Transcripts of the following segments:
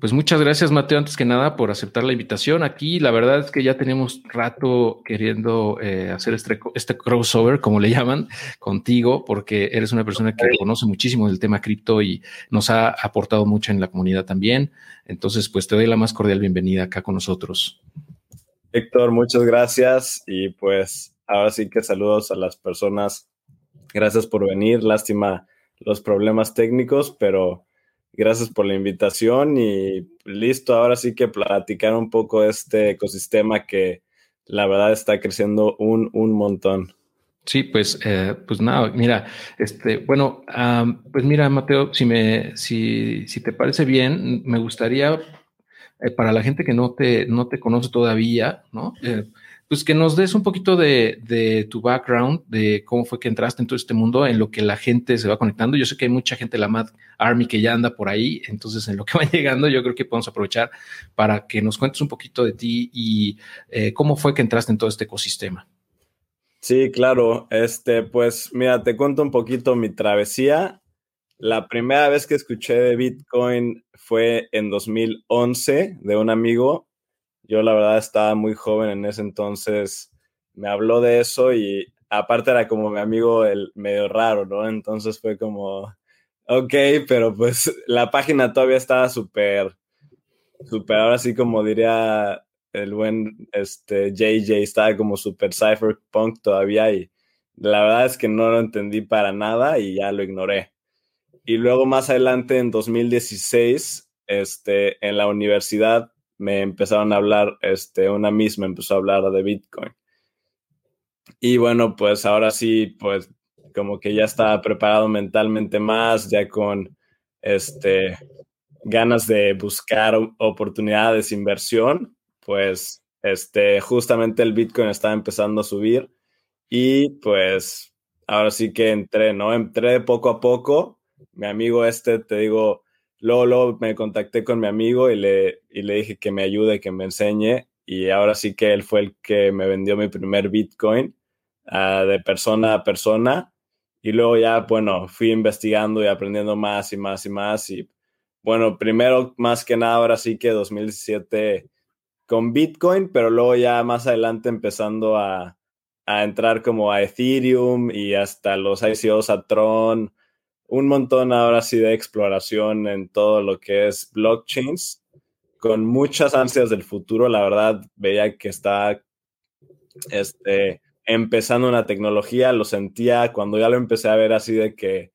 Pues muchas gracias, Mateo, antes que nada, por aceptar la invitación. Aquí la verdad es que ya tenemos rato queriendo eh, hacer este, este, crossover, como le llaman, contigo, porque eres una persona que conoce muchísimo del tema cripto y nos ha aportado mucho en la comunidad también. Entonces, pues te doy la más cordial bienvenida acá con nosotros. Héctor, muchas gracias y pues ahora sí que saludos a las personas. Gracias por venir. Lástima los problemas técnicos, pero Gracias por la invitación y listo, ahora sí que platicar un poco de este ecosistema que la verdad está creciendo un, un montón. Sí, pues, eh, pues nada, mira, este, bueno, pues mira, Mateo, si me, si, si te parece bien, me gustaría, eh, para la gente que no te, no te conoce todavía, ¿no? Eh, pues que nos des un poquito de, tu background, de cómo fue que entraste en todo este mundo, en lo que la gente se va conectando. Yo sé que hay mucha gente de la Mad Army que ya anda por ahí, entonces en lo que va llegando, yo creo que podemos aprovechar para que nos cuentes un poquito de ti y eh, cómo fue que entraste en todo este ecosistema. Sí, claro. Este, pues mira, te cuento un poquito mi travesía. La primera vez que escuché de Bitcoin fue en 2011 de un amigo yo la verdad estaba muy joven en ese entonces, me habló de eso y aparte era como mi amigo el medio raro, ¿no? Entonces fue como, ok, pero pues la página todavía estaba súper, súper, ahora sí como diría el buen este, JJ, estaba como súper cypherpunk todavía y la verdad es que no lo entendí para nada y ya lo ignoré. Y luego más adelante, en 2016, este, en la universidad, me empezaron a hablar, este, una misma empezó a hablar de Bitcoin. Y bueno, pues ahora sí, pues como que ya estaba preparado mentalmente más, ya con este, ganas de buscar oportunidades de inversión, pues este, justamente el Bitcoin estaba empezando a subir y pues ahora sí que entré, ¿no? Entré poco a poco. Mi amigo este, te digo, Luego, me contacté con mi amigo y le, le dije que me ayude, que me enseñe. Y ahora sí que él fue el que me vendió mi primer Bitcoin ah, de persona a persona. Y luego ya, bueno, fui investigando y aprendiendo más y más y más. Y bueno, primero, más que nada, ahora sí que 2017 con Bitcoin, pero luego ya más adelante empezando a, a entrar como a Ethereum y hasta los ICOs a Tron un montón ahora sí de exploración en todo lo que es blockchains, con muchas ansias del futuro. La verdad, veía que está este, empezando una tecnología, lo sentía cuando ya lo empecé a ver así de que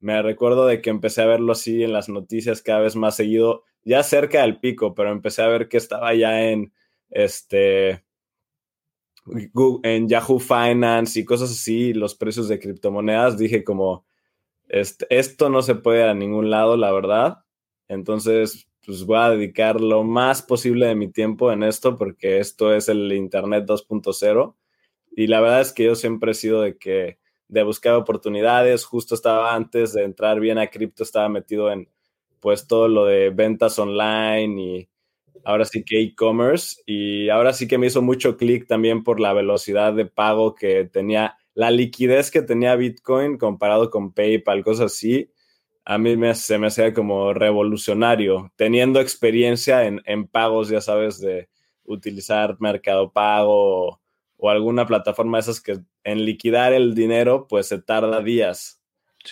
me recuerdo de que empecé a verlo así en las noticias cada vez más seguido, ya cerca del pico, pero empecé a ver que estaba ya en este en Yahoo Finance y cosas así, los precios de criptomonedas, dije como, esto no se puede a ningún lado, la verdad. Entonces, pues voy a dedicar lo más posible de mi tiempo en esto porque esto es el Internet 2.0. Y la verdad es que yo siempre he sido de que de buscar oportunidades. Justo estaba antes de entrar bien a cripto, estaba metido en pues todo lo de ventas online y ahora sí que e-commerce. Y ahora sí que me hizo mucho clic también por la velocidad de pago que tenía la liquidez que tenía Bitcoin comparado con PayPal, cosas así, a mí me, se me hacía como revolucionario, teniendo experiencia en, pagos, ya sabes, de utilizar Mercado Pago o, alguna plataforma de esas que en liquidar el dinero, pues se tarda días.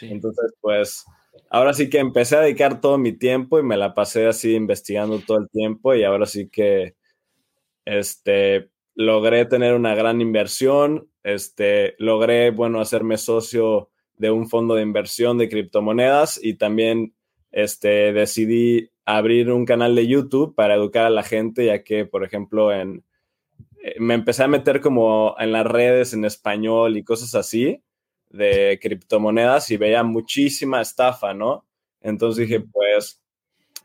Entonces, pues, ahora sí que empecé a dedicar todo mi tiempo y me la pasé así investigando todo el tiempo y ahora sí que, este, logré tener una gran inversión, este, logré, bueno, hacerme socio de un fondo de inversión de criptomonedas y también este, decidí abrir un canal de YouTube para educar a la gente, ya que, por ejemplo, en, eh, me empecé a meter como en las redes en español y cosas así de criptomonedas y veía muchísima estafa, ¿no? Entonces dije, pues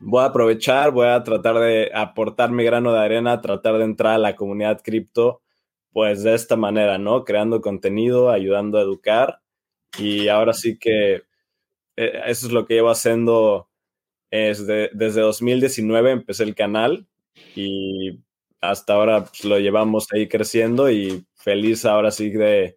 voy a aprovechar, voy a tratar de aportar mi grano de arena, tratar de entrar a la comunidad cripto, pues de esta manera, ¿no? Creando contenido, ayudando a educar. Y ahora sí que eh, eso es lo que llevo haciendo desde, desde 2019, empecé el canal y hasta ahora pues, lo llevamos ahí creciendo y feliz ahora sí de,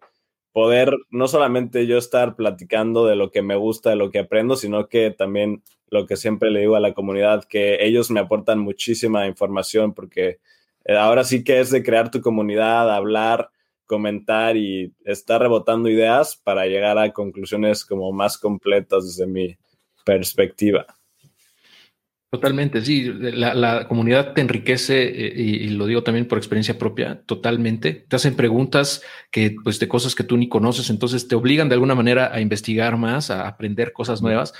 poder no solamente yo estar platicando de lo que me gusta, de lo que aprendo, sino que también lo que siempre le digo a la comunidad, que ellos me aportan muchísima información porque ahora sí que es de crear tu comunidad, hablar, comentar y estar rebotando ideas para llegar a conclusiones como más completas desde mi perspectiva. Totalmente, sí. La, comunidad te enriquece eh, y, lo digo también por experiencia propia, totalmente. Te hacen preguntas que, pues, de cosas que tú ni conoces, entonces te obligan de alguna manera a investigar más, a aprender cosas nuevas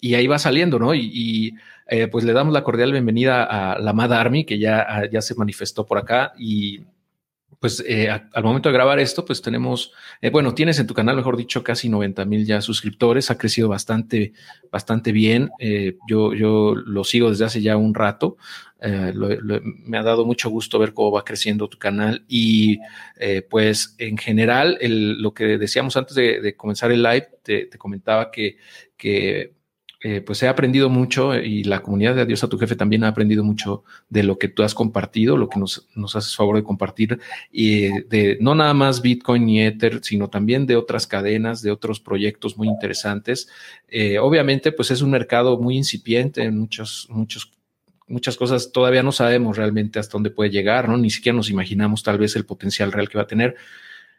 y ahí va saliendo, ¿no? Y, eh, pues le damos la cordial bienvenida a la Mad Army que ya, ya se manifestó por acá y pues eh, al momento de grabar esto, pues tenemos, eh, bueno, tienes en tu canal, mejor dicho, casi 90 mil ya suscriptores, ha crecido bastante, bastante bien. Eh, yo, yo lo sigo desde hace ya un rato. me ha dado mucho gusto ver cómo va creciendo tu canal y pues en general lo que decíamos antes de, comenzar el live, te, comentaba que eh, pues he aprendido mucho y la comunidad de Adiós a tu jefe también ha aprendido mucho de lo que tú has compartido, lo que nos, nos haces favor de compartir, y de no nada más Bitcoin y Ether, sino también de otras cadenas, de otros proyectos muy interesantes. Eh, obviamente, pues es un mercado muy incipiente en muchos, muchos muchas cosas todavía no sabemos realmente hasta dónde puede llegar, ¿no? Ni siquiera nos imaginamos tal vez el potencial real que va a tener,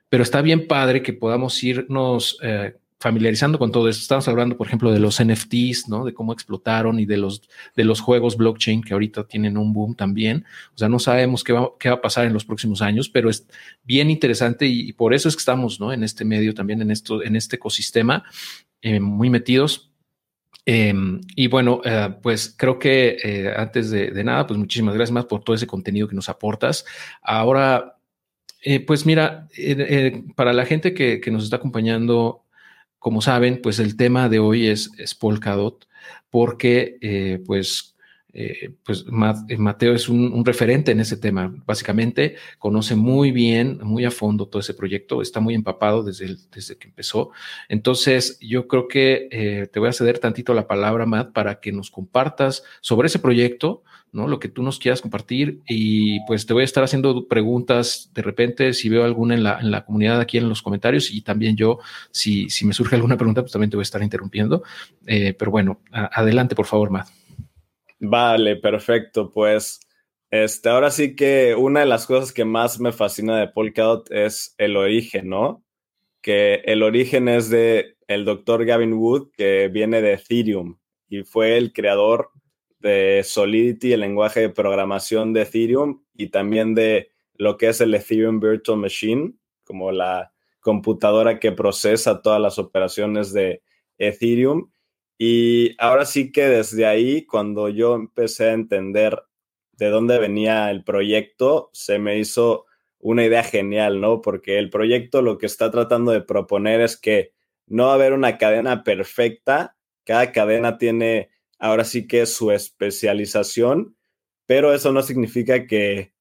pero está bien padre que podamos irnos eh, familiarizando con todo esto. Estamos hablando, por ejemplo, de los NFTs, ¿no? De cómo explotaron y de los, de los juegos blockchain que ahorita tienen un boom también. O sea, no sabemos qué va, qué va a pasar en los próximos años, pero es bien interesante y, por eso es que estamos, ¿no? En este medio también, en esto, en este ecosistema, eh, muy metidos. Em, y bueno, eh, pues creo que eh, antes de, de, nada, pues muchísimas gracias más por todo ese contenido que nos aportas. Ahora, pues mira, para la gente que, que nos está acompañando como saben, pues el tema de hoy es, Polkadot, porque eh, pues, eh, pues eh, Mateo es un, referente en ese tema. Básicamente conoce muy bien, muy a fondo todo ese proyecto, está muy empapado desde, desde que empezó. Entonces, yo creo que te voy a ceder tantito la palabra, Matt, para que nos compartas sobre ese proyecto, ¿no? Lo que tú nos quieras compartir y pues te voy a estar haciendo preguntas de repente si veo alguna en la, en la comunidad aquí en los comentarios y también yo, si, si me surge alguna pregunta, pues también te voy a estar interrumpiendo. Eh, pero bueno, adelante por favor, Matt. Vale, perfecto. Pues este, ahora sí que una de las cosas que más me fascina de Polkadot es el origen, ¿no? Que el origen es de el doctor Gavin Wood, que viene de Ethereum y fue el creador de Solidity, el lenguaje de programación de Ethereum, y también de lo que es el Ethereum Virtual Machine, como la computadora que procesa todas las operaciones de Ethereum. Y ahora sí que desde ahí, cuando yo empecé a entender de dónde venía el proyecto, se me hizo una idea genial, ¿no? Porque el proyecto lo que está tratando de proponer es que no va a haber una cadena perfecta, cada cadena tiene ahora sí que es su especialización, pero eso no significa que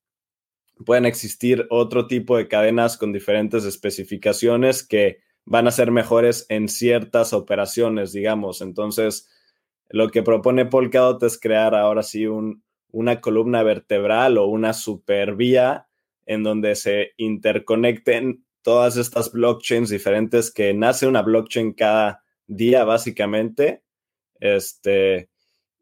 puedan existir otro tipo de cadenas con diferentes especificaciones que van a ser mejores en ciertas operaciones, digamos. Entonces, lo que propone Polkadot es crear ahora sí un, una columna vertebral o una supervía en donde se interconecten todas estas blockchains diferentes que nace una blockchain cada día básicamente este,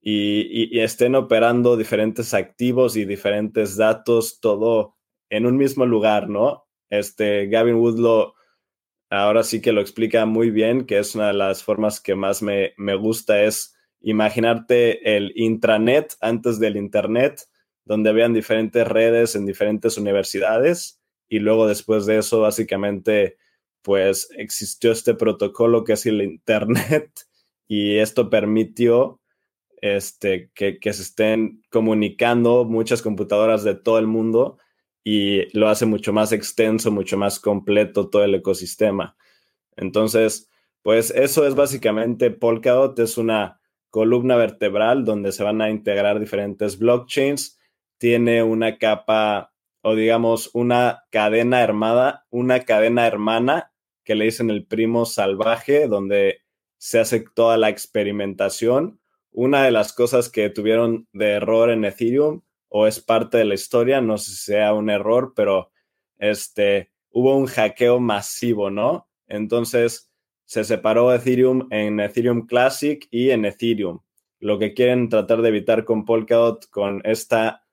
y, estén operando diferentes activos y diferentes datos, todo en un mismo lugar, ¿no? Este, Gavin Wood lo, ahora sí que lo explica muy bien, que es una de las formas que más me, me gusta, es imaginarte el intranet antes del internet, donde vean diferentes redes en diferentes universidades y luego después de eso básicamente pues existió este protocolo que es el internet y esto permitió este, que, se estén comunicando muchas computadoras de todo el mundo y lo hace mucho más extenso, mucho más completo todo el ecosistema. Entonces, pues eso es básicamente Polkadot, es una columna vertebral donde se van a integrar diferentes blockchains, tiene una capa o digamos una cadena armada, una cadena hermana que le dicen el primo salvaje, donde se hace toda la experimentación. Una de las cosas que tuvieron de error en Ethereum, o es parte de la historia, no sé si sea un error, pero este, hubo un hackeo masivo, ¿no? Entonces se separó Ethereum en Ethereum Classic y en Ethereum. Lo que quieren tratar de evitar con Polkadot, con esta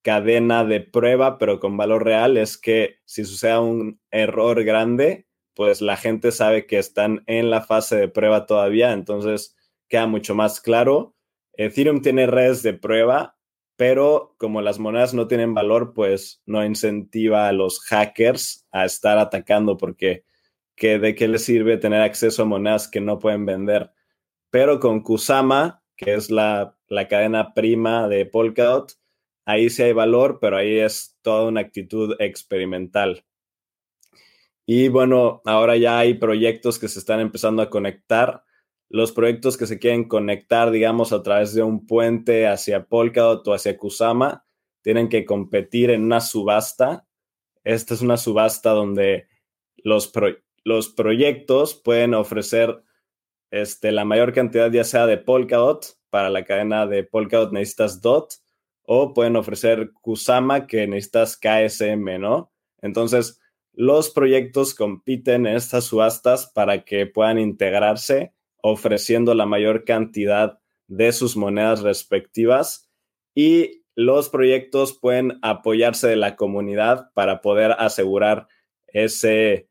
cadena de prueba, pero con valor real, es que si suceda un error grande, pues la gente sabe que están en la fase de prueba todavía, entonces queda mucho más claro. Ethereum tiene redes de prueba, pero como las monedas no tienen valor, pues no incentiva a los hackers a estar atacando porque de qué les sirve tener acceso a monedas que no pueden vender. Pero con Kusama, que es la, la cadena prima de Polkadot, ahí sí hay valor, pero ahí es toda una actitud experimental. Y bueno, ahora ya hay proyectos que se están empezando a conectar. Los proyectos que se quieren conectar, digamos, a través de un puente hacia Polkadot o hacia Kusama, tienen que competir en una subasta. Esta es una subasta donde los, los proyectos pueden ofrecer este, la mayor cantidad, ya sea de Polkadot, para la cadena de Polkadot necesitas DOT, o pueden ofrecer Kusama, que necesitas KSM, ¿no? Entonces, los proyectos compiten en estas subastas para que puedan integrarse ofreciendo la mayor cantidad de sus monedas respectivas y los proyectos pueden apoyarse de la comunidad para poder asegurar ese,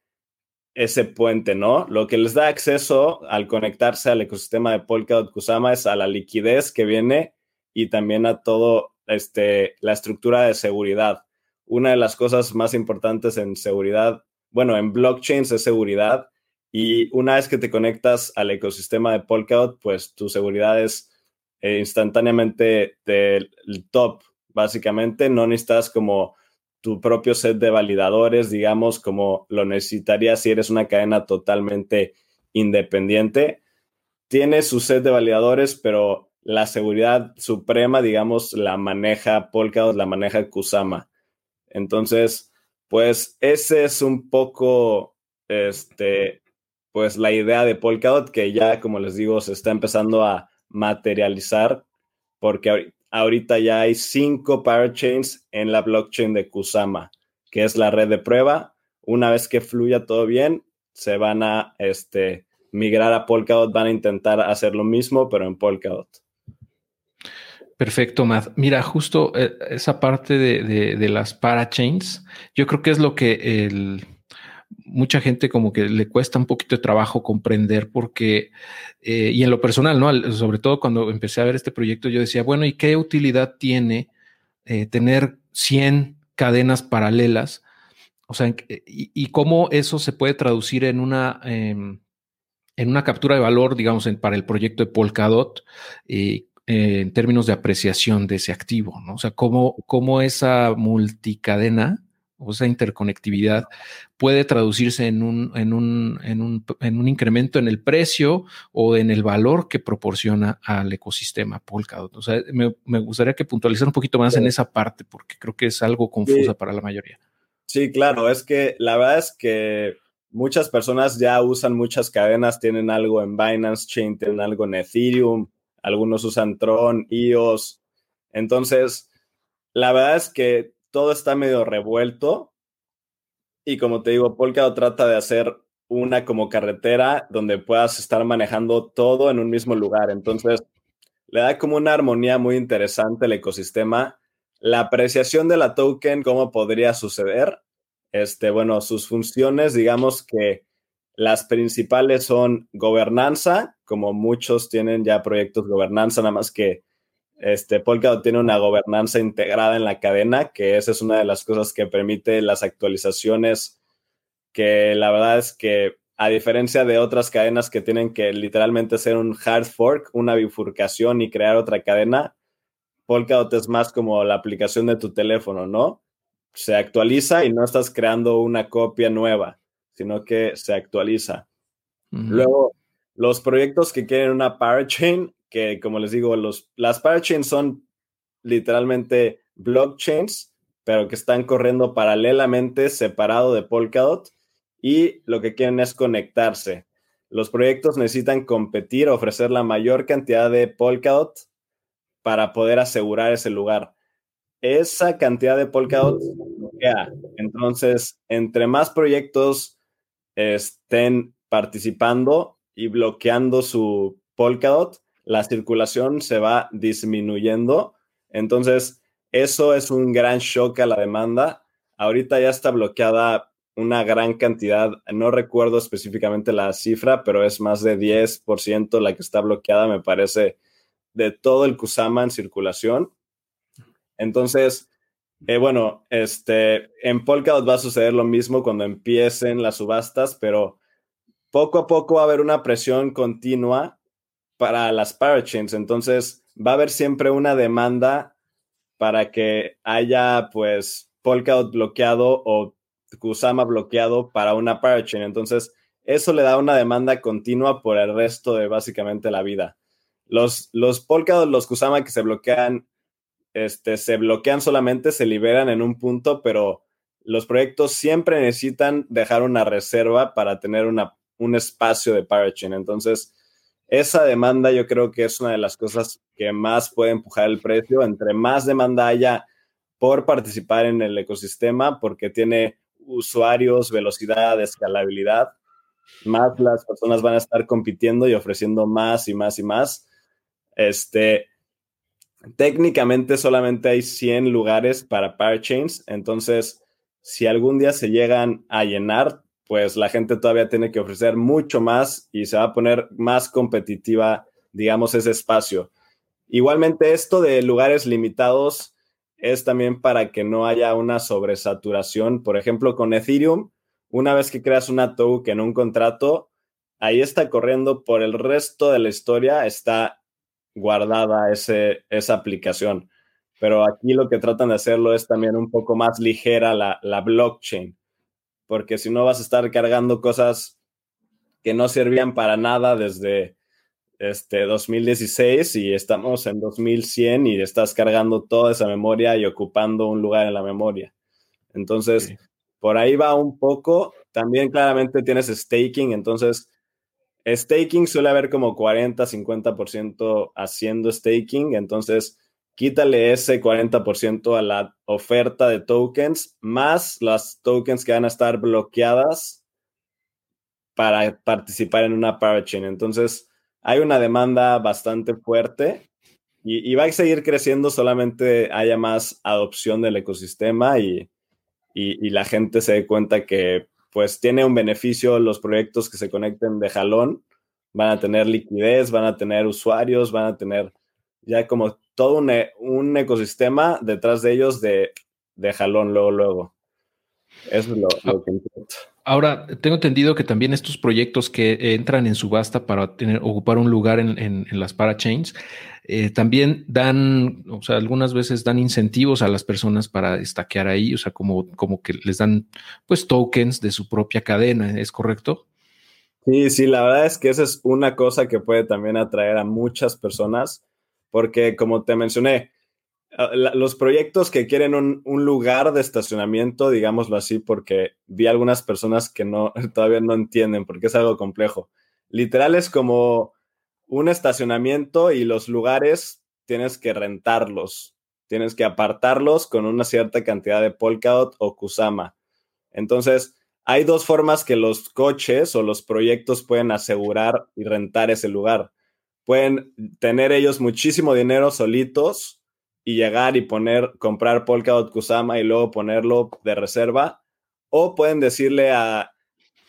ese puente, ¿no? Lo que les da acceso al conectarse al ecosistema de Polkadot Kusama es a la liquidez que viene y también a todo este, la estructura de seguridad una de las cosas más importantes en seguridad, bueno, en blockchains es seguridad. Y una vez que te conectas al ecosistema de Polkadot, pues tu seguridad es eh, instantáneamente del top, básicamente. No necesitas como tu propio set de validadores, digamos, como lo necesitarías si eres una cadena totalmente independiente. Tiene su set de validadores, pero la seguridad suprema, digamos, la maneja Polkadot, la maneja Kusama. Entonces, pues ese es un poco, este, pues la idea de Polkadot que ya, como les digo, se está empezando a materializar porque ahorita ya hay cinco parachains en la blockchain de Kusama, que es la red de prueba. Una vez que fluya todo bien, se van a este, migrar a Polkadot, van a intentar hacer lo mismo, pero en Polkadot. Perfecto, Matt. Mira, justo eh, esa parte de, las parachains, yo creo que es lo que mucha gente como que le cuesta un poquito de trabajo comprender porque, eh, y en lo personal, ¿no? Sobre todo cuando empecé a ver este proyecto, yo decía, bueno, ¿y qué utilidad tiene eh, tener 100 cadenas paralelas? O sea, y, cómo eso se puede traducir en una... Em, en una captura de valor, digamos, para el proyecto de Polkadot, y eh, en términos de apreciación de ese activo, ¿no? O sea, cómo, cómo esa multicadena o esa interconectividad puede traducirse en un, en, un, en, un, en un incremento en el precio o en el valor que proporciona al ecosistema Polkadot. O sea, me, me gustaría que puntualizar un poquito más en esa parte porque creo que es algo confusa para la mayoría. Sí, claro, es que la verdad es que muchas personas ya usan muchas cadenas, tienen algo en Binance Chain, tienen algo en Ethereum, algunos usan Tron, iOS. Entonces, la verdad es que todo está medio revuelto. Y como te digo, Polkadot trata de hacer una como carretera donde puedas estar manejando todo en un mismo lugar. Entonces, le da como una armonía muy interesante al ecosistema. La apreciación de la token, cómo podría suceder. Este, bueno, sus funciones, digamos que las principales son gobernanza, como muchos tienen ya proyectos de gobernanza, nada más que este, Polkadot tiene una gobernanza integrada en la cadena, que esa es una de las cosas que permite las actualizaciones, que la verdad es que a diferencia de otras cadenas que tienen que literalmente hacer un hard fork, una bifurcación y crear otra cadena, Polkadot es más como la aplicación de tu teléfono, ¿no? Se actualiza y no estás creando una copia nueva sino que se actualiza. Luego, los proyectos que quieren una parachain, que como les digo, los, las parachains son literalmente blockchains, pero que están corriendo paralelamente, separado de Polkadot, y lo que quieren es conectarse. Los proyectos necesitan competir, ofrecer la mayor cantidad de Polkadot para poder asegurar ese lugar. Esa cantidad de Polkadot, entonces, entre más proyectos estén participando y bloqueando su Polkadot, la circulación se va disminuyendo. Entonces, eso es un gran shock a la demanda. Ahorita ya está bloqueada una gran cantidad, no recuerdo específicamente la cifra, pero es más de 10% la que está bloqueada, me parece, de todo el Kusama en circulación. Entonces, eh, bueno, este, en Polkadot va a suceder lo mismo cuando empiecen las subastas, pero poco a poco va a haber una presión continua para las parachains. Entonces, va a haber siempre una demanda para que haya, pues, Polkadot bloqueado o Kusama bloqueado para una parachain. Entonces, eso le da una demanda continua por el resto de básicamente la vida. Los, los Polkadot, los Kusama que se bloquean este, se bloquean solamente, se liberan en un punto, pero los proyectos siempre necesitan dejar una reserva para tener una, un espacio de parachain. Entonces, esa demanda yo creo que es una de las cosas que más puede empujar el precio. Entre más demanda haya por participar en el ecosistema, porque tiene usuarios, velocidad, escalabilidad, más las personas van a estar compitiendo y ofreciendo más y más y más. Este, técnicamente solamente hay 100 lugares para parachains, entonces si algún día se llegan a llenar, pues la gente todavía tiene que ofrecer mucho más y se va a poner más competitiva, digamos, ese espacio. Igualmente, esto de lugares limitados es también para que no haya una sobresaturación. Por ejemplo, con Ethereum, una vez que creas una token, un contrato, ahí está corriendo por el resto de la historia, está guardada esa aplicación. Pero aquí lo que tratan de hacerlo es también un poco más ligera la blockchain, porque si no vas a estar cargando cosas que no servían para nada desde este 2016 y estamos en 2100 y estás cargando toda esa memoria y ocupando un lugar en la memoria. Entonces, por ahí va un poco. También claramente tienes staking, entonces Staking suele haber como 40, 50% haciendo staking, entonces quítale ese 40% a la oferta de tokens, más las tokens que van a estar bloqueadas para participar en una parachain. Entonces, hay una demanda bastante fuerte y, va a seguir creciendo solamente haya más adopción del ecosistema y, y la gente se dé cuenta que pues tiene un beneficio los proyectos que se conecten de jalón, van a tener liquidez, van a tener usuarios, van a tener ya como todo un, e, ecosistema detrás de ellos de, jalón luego, luego. Eso es lo, que importa. Ahora, tengo entendido que también estos proyectos que entran en subasta para tener, ocupar un lugar en, las parachains, eh, también dan, o sea, algunas veces dan incentivos a las personas para estaquear ahí, o sea, como, como que les dan pues tokens de su propia cadena, ¿es correcto? Sí, sí, la verdad es que esa es una cosa que puede también atraer a muchas personas, porque como te mencioné, ah, los proyectos que quieren un, lugar de estacionamiento, digámoslo así, porque vi algunas personas que no todavía no entienden porque es algo complejo. Literal es como un estacionamiento y los lugares tienes que rentarlos, tienes que apartarlos con una cierta cantidad de Polkadot o Kusama. Entonces, hay dos formas que los coches o los proyectos pueden asegurar y rentar ese lugar. Pueden tener ellos muchísimo dinero solitos y llegar y poner, comprar Polkadot Kusama y luego ponerlo de reserva. O pueden decirle a,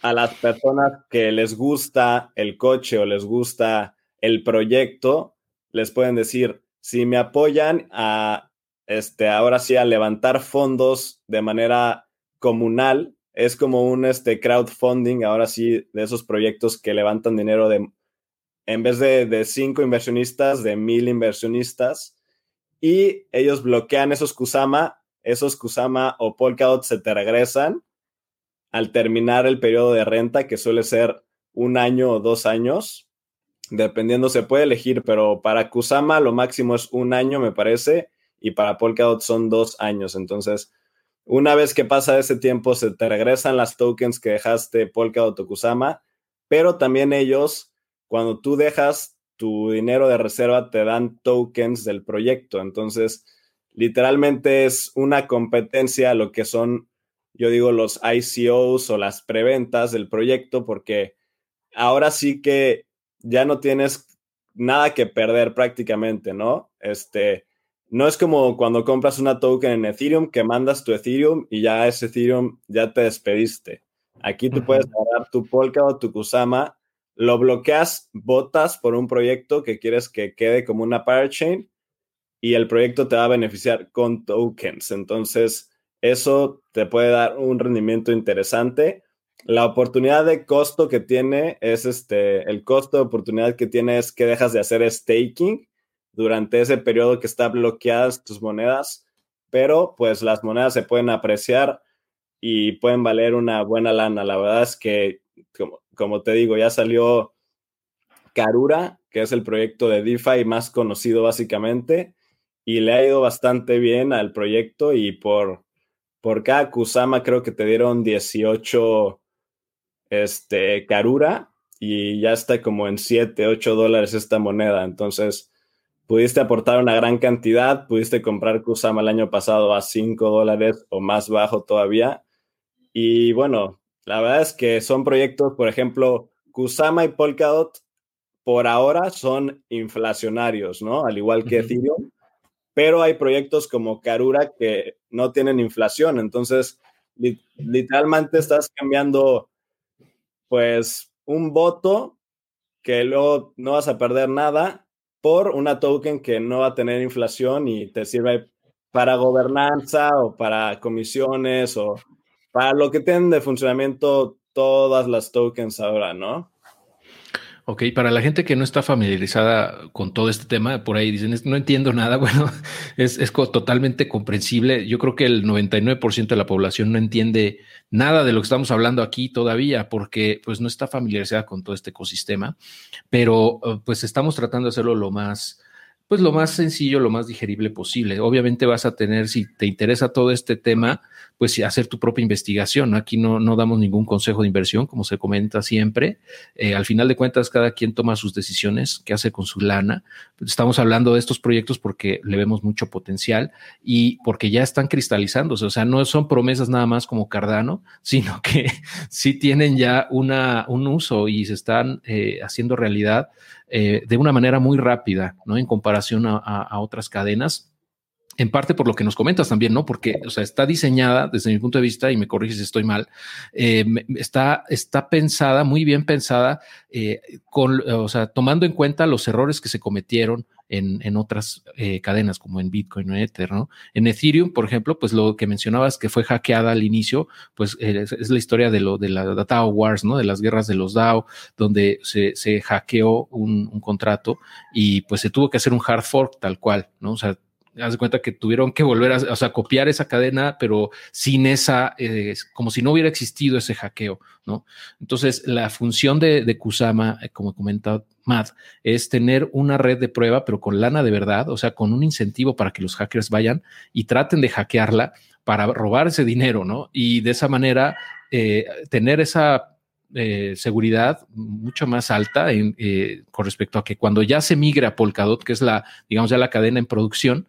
a las personas que les gusta el coche o les gusta el proyecto, les pueden decir, si me apoyan a, este, ahora sí, a levantar fondos de manera comunal, es como un este, crowdfunding, ahora sí, de esos proyectos que levantan dinero de, en vez de, de cinco inversionistas, de mil inversionistas, y ellos bloquean esos Kusama, esos Kusama o Polkadot se te regresan al terminar el periodo de renta, que suele ser un año o dos años, dependiendo, se puede elegir, pero para Kusama lo máximo es un año, me parece, y para Polkadot son dos años. Entonces, una vez que pasa ese tiempo, se te regresan las tokens que dejaste Polkadot o Kusama, pero también ellos, cuando tú dejas tu dinero de reserva, te dan tokens del proyecto. Entonces, literalmente es una competencia a lo que son, yo digo, los ICOs o las preventas del proyecto, porque ahora sí que ya no tienes nada que perder prácticamente, ¿no? Este, no es como cuando compras una token en Ethereum que mandas tu Ethereum y ya ese Ethereum ya te despediste. Aquí tú puedes agarrar tu Polkadot, tu Kusama, lo bloqueas, votas por un proyecto que quieres que quede como una parachain y el proyecto te va a beneficiar con tokens. Entonces, eso te puede dar un rendimiento interesante. La oportunidad de costo que tiene es este, el costo de oportunidad que tiene es que dejas de hacer staking durante ese periodo que está bloqueadas tus monedas, pero pues las monedas se pueden apreciar y pueden valer una buena lana. La verdad es que, como, como te digo, ya salió Karura, que es el proyecto de DeFi más conocido básicamente, y le ha ido bastante bien al proyecto y por, por cada Kusama creo que te dieron 18 este, Karura y ya está como en 7, 8 dólares esta moneda. Entonces, pudiste aportar una gran cantidad, pudiste comprar Kusama el año pasado a 5 dólares o más bajo todavía. Y bueno, la verdad es que son proyectos, por ejemplo, Kusama y Polkadot por ahora son inflacionarios, ¿no? Al igual que Ethereum, pero hay proyectos como Karura que no tienen inflación, entonces literalmente estás cambiando pues un voto que luego no vas a perder nada por una token que no va a tener inflación y te sirve para gobernanza o para comisiones o para lo que tienen de funcionamiento todas las tokens ahora, ¿no? Ok, para la gente que no está familiarizada con todo este tema, por ahí dicen, no entiendo nada, bueno, es, es totalmente comprensible. Yo creo que el 99% de la población no entiende nada de lo que estamos hablando aquí todavía, porque pues no está familiarizada con todo este ecosistema, pero eh, pues estamos tratando de hacerlo lo más pues lo más sencillo, lo más digerible posible. Obviamente vas a tener, si te interesa todo este tema, pues hacer tu propia investigación. Aquí no, no damos ningún consejo de inversión, como se comenta siempre. Eh, al final de cuentas, cada quien toma sus decisiones, qué hace con su lana. Estamos hablando de estos proyectos porque le vemos mucho potencial y porque ya están cristalizándose. O sea, no son promesas nada más como Cardano, sino que sí tienen ya una, un uso y se están eh, haciendo realidad eh, de una manera muy rápida, ¿no? En comparación a, otras cadenas en parte por lo que nos comentas también, ¿no? Porque, o sea, está diseñada desde mi punto de vista, y me corriges si estoy mal, eh, está, está pensada, muy bien pensada, eh, con, o sea, tomando en cuenta los errores que se cometieron en, otras eh, cadenas como en Bitcoin o Ether, ¿no? En Ethereum, por ejemplo, pues lo que mencionabas que fue hackeada al inicio, pues eh, es, la historia de lo de la DAO Wars, ¿no? De las guerras de los DAO, donde se, se hackeó un, un, contrato y pues se tuvo que hacer un hard fork tal cual, ¿no? O sea, haz de cuenta que tuvieron que volver a, copiar esa cadena, pero sin esa, eh, como si no hubiera existido ese hackeo, ¿no? Entonces, la función de, de Kusama, eh, como comenta Matt, es tener una red de prueba, pero con lana de verdad, o sea, con un incentivo para que los hackers vayan y traten de hackearla para robar ese dinero, ¿no? Y de esa manera eh, tener esa eh, seguridad mucho más alta eh, con respecto a que cuando ya se migra a Polkadot, que es la, digamos, ya la cadena en producción,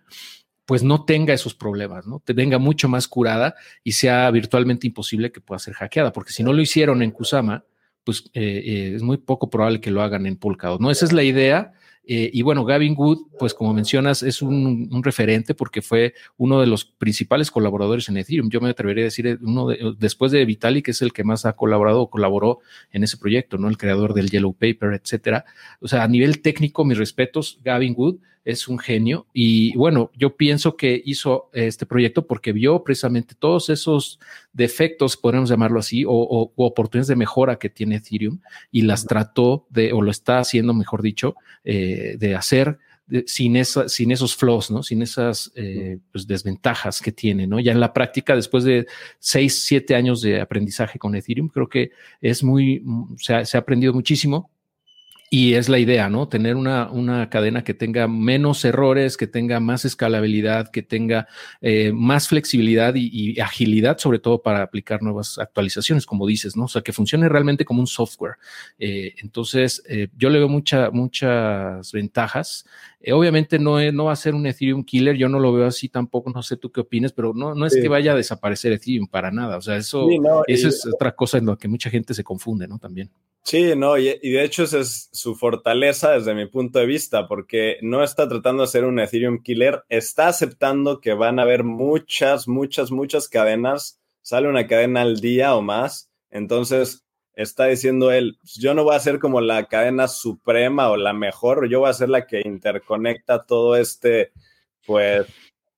pues no tenga esos problemas, ¿no? Te tenga mucho más curada y sea virtualmente imposible que pueda ser hackeada, porque si no lo hicieron en Kusama, pues eh, es muy poco probable que lo hagan en Polkadot, ¿no? Esa es la idea eh, y bueno, Gavin Wood, pues como mencionas, es un, referente porque fue uno de los principales colaboradores en Ethereum. Yo me atrevería a decir, uno después de Vitalik, que es el que más ha colaborado o colaboró en ese proyecto, ¿no? El creador del Yellow Paper, etcétera. O sea, a nivel técnico, mis respetos, Gavin Wood es un genio y bueno, yo pienso que hizo este proyecto porque vio precisamente todos esos defectos, podemos llamarlo así, o, oportunidades de mejora que tiene Ethereum y las trató de, o lo está haciendo, mejor dicho, eh, de hacer sin, esa, sin esos flaws, ¿no? Sin esas eh, pues, desventajas que tiene, ¿no? Ya en la práctica, después de seis, siete años de aprendizaje con Ethereum, creo que es muy, se se ha aprendido muchísimo y es la idea, ¿no? Tener una, una, cadena que tenga menos errores, que tenga más escalabilidad, que tenga eh, más flexibilidad y, agilidad, sobre todo para aplicar nuevas actualizaciones, como dices, ¿no? O sea, que funcione realmente como un software. Eh, entonces, eh, yo le veo mucha, muchas ventajas. obviamente no, no va a ser un Ethereum killer, yo no lo veo así tampoco, no sé tú qué opinas, pero no, no es que vaya a desaparecer Ethereum para nada. O sea, eso, eso es otra cosa en la que mucha gente se confunde, ¿no? También. Sí, no, y, de hecho esa es su fortaleza desde mi punto de vista, porque no está tratando de ser un Ethereum killer, está aceptando que van a haber muchas, muchas, muchas cadenas, sale una cadena al día o más, entonces está diciendo él, pues, yo no voy a ser como la cadena suprema o la mejor, yo voy a ser la que interconecta todo este, pues,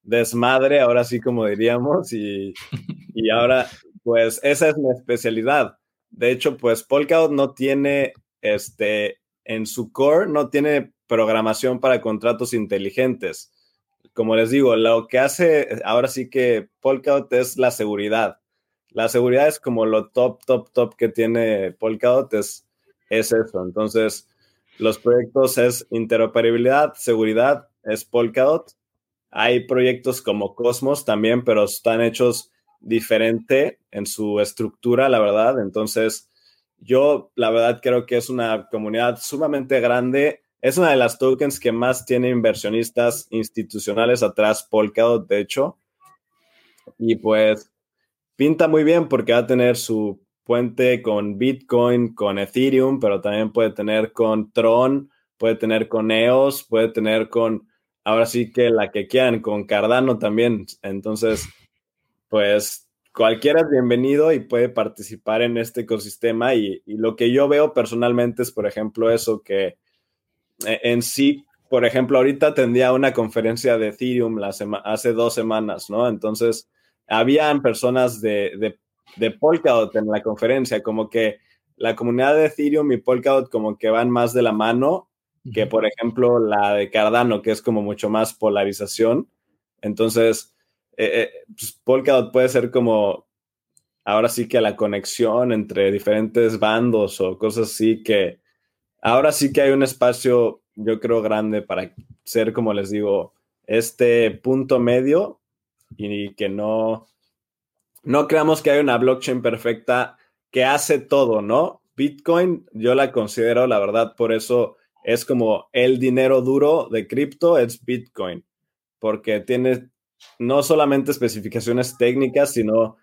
desmadre, ahora sí como diríamos, y, y ahora, pues, esa es mi especialidad de hecho, pues Polkadot no tiene, este, en su core, no tiene programación para contratos inteligentes. Como les digo, lo que hace ahora sí que Polkadot es la seguridad. La seguridad es como lo top, top, top que tiene Polkadot, es, es eso. Entonces, los proyectos es interoperabilidad, seguridad, es Polkadot. Hay proyectos como Cosmos también, pero están hechos diferente en su estructura, la verdad. Entonces, yo la verdad creo que es una comunidad sumamente grande. Es una de las tokens que más tiene inversionistas institucionales atrás, Polkadot, de hecho. Y pues pinta muy bien porque va a tener su puente con Bitcoin, con Ethereum, pero también puede tener con Tron, puede tener con EOS, puede tener con, ahora sí que la que quieran, con Cardano también. Entonces, pues cualquiera es bienvenido y puede participar en este ecosistema y, lo que yo veo personalmente es, por ejemplo, eso que eh, en sí, por ejemplo, ahorita tendría una conferencia de Ethereum hace dos semanas, ¿no? Entonces, habían personas de, de, de Polkadot en la conferencia, como que la comunidad de Ethereum y Polkadot como que van más de la mano que, por ejemplo, la de Cardano, que es como mucho más polarización. Entonces, eh, eh, pues Polkadot puede ser como ahora sí que la conexión entre diferentes bandos o cosas así que ahora sí que hay un espacio, yo creo, grande para ser, como les digo, este punto medio y que no, no creamos que hay una blockchain perfecta que hace todo, ¿no? Bitcoin yo la considero, la verdad, por eso es como el dinero duro de cripto, es Bitcoin, porque tiene no solamente especificaciones técnicas, sino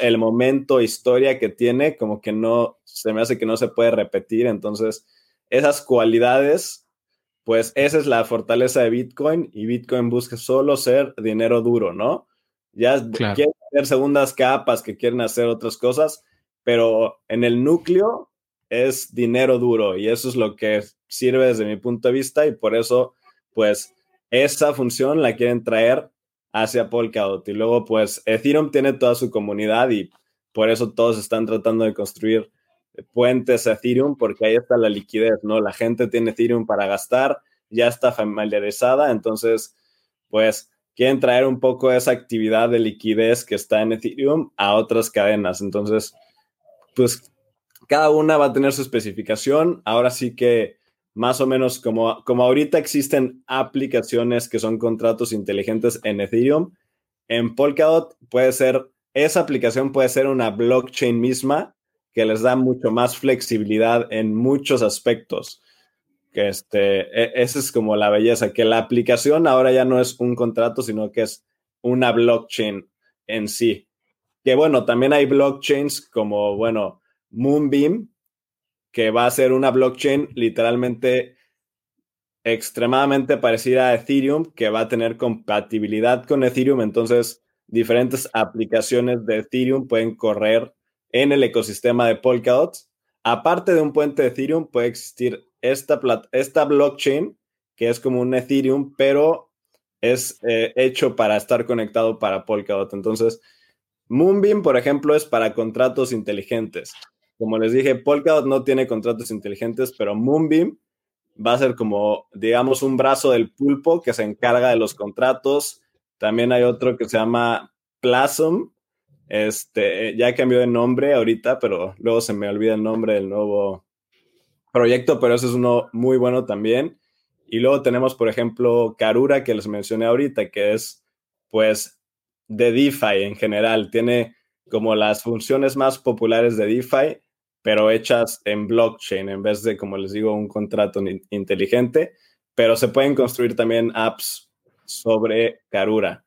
el momento, historia que tiene, como que no, se me hace que no se puede repetir. Entonces, esas cualidades, pues esa es la fortaleza de Bitcoin y Bitcoin busca solo ser dinero duro, ¿no? Ya quieren hacer segundas capas que quieren hacer otras cosas, pero en el núcleo es dinero duro y eso es lo que sirve desde mi punto de vista y por eso, pues, esa función la quieren traer hacia Polkadot. Y luego, pues, Ethereum tiene toda su comunidad y por eso todos están tratando de construir puentes a Ethereum, porque ahí está la liquidez, ¿no? La gente tiene Ethereum para gastar, ya está familiarizada, entonces, pues, quieren traer un poco esa actividad de liquidez que está en Ethereum a otras cadenas. Entonces, pues, cada una va a tener su especificación. Ahora sí que más o menos como, como ahorita existen aplicaciones que son contratos inteligentes en Ethereum, en Polkadot puede ser, esa aplicación puede ser una blockchain misma que les da mucho más flexibilidad en muchos aspectos. Que este, e, esa es como la belleza, que la aplicación ahora ya no es un contrato, sino que es una blockchain en sí. Que bueno, también hay blockchains como, bueno, Moonbeam, que va a ser una blockchain literalmente extremadamente parecida a Ethereum, que va a tener compatibilidad con Ethereum, entonces diferentes aplicaciones de Ethereum pueden correr en el ecosistema de Polkadot. Aparte de un puente de Ethereum, puede existir esta, esta blockchain, que es como un Ethereum, pero es eh, hecho para estar conectado para Polkadot. Entonces, Moonbeam, por ejemplo, es para contratos inteligentes. Como les dije, Polkadot no tiene contratos inteligentes, pero Moonbeam va a ser como, digamos, un brazo del pulpo que se encarga de los contratos. También hay otro que se llama Plasm. Este, ya cambió de nombre ahorita, pero luego se me olvida el nombre del nuevo proyecto, pero ese es uno muy bueno también. Y luego tenemos, por ejemplo, Karura, que les mencioné ahorita, que es, pues, de DeFi en general. Tiene como las funciones más populares de DeFi, pero hechas en blockchain en vez de, como les digo, un contrato inteligente, pero se pueden construir también apps sobre Karura.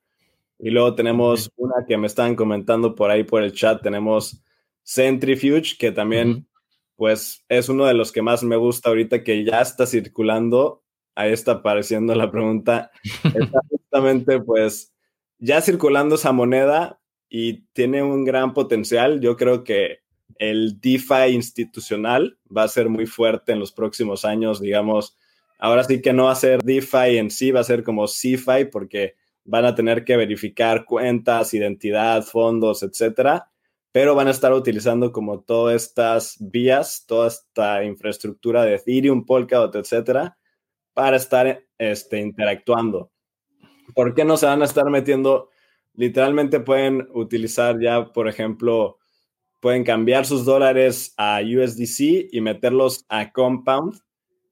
Y luego tenemos una que me están comentando por ahí por el chat, tenemos Centrifuge, que también pues es uno de los que más me gusta ahorita que ya está circulando. Ahí está apareciendo la pregunta. Está justamente pues ya circulando esa moneda y tiene un gran potencial. Yo creo que el DeFi institucional va a ser muy fuerte en los próximos años, digamos. Ahora sí que no va a ser DeFi en sí, va a ser como CeFi porque van a tener que verificar cuentas, identidad, fondos, etcétera, pero van a estar utilizando como todas estas vías, toda esta infraestructura de Ethereum, Polkadot, etcétera, para estar este, interactuando. ¿Por qué no se van a estar metiendo? Literalmente pueden utilizar ya, por ejemplo, pueden cambiar sus dólares a USDC y meterlos a Compound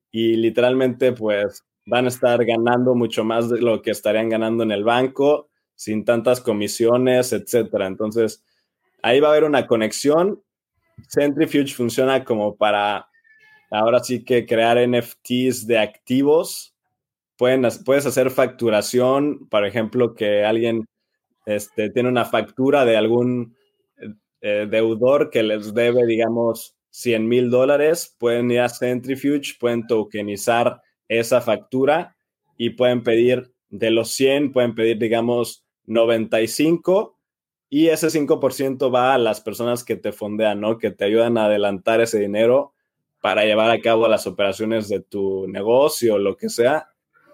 y literalmente pues van a estar ganando mucho más de lo que estarían ganando en el banco sin tantas comisiones, etcétera. Entonces, ahí va a haber una conexión. Centrifuge funciona como para ahora sí que crear NFTs de activos. Pueden, puedes hacer facturación, por ejemplo, que alguien este, tiene una factura de algún eh, deudor que les debe, digamos, 100 mil dólares, pueden ir a Centrifuge, pueden tokenizar esa factura y pueden pedir de los 100, pueden pedir, digamos, 95 y ese 5% va a las personas que te fondean, ¿no? Que te ayudan a adelantar ese dinero para llevar a cabo las operaciones de tu negocio lo que sea.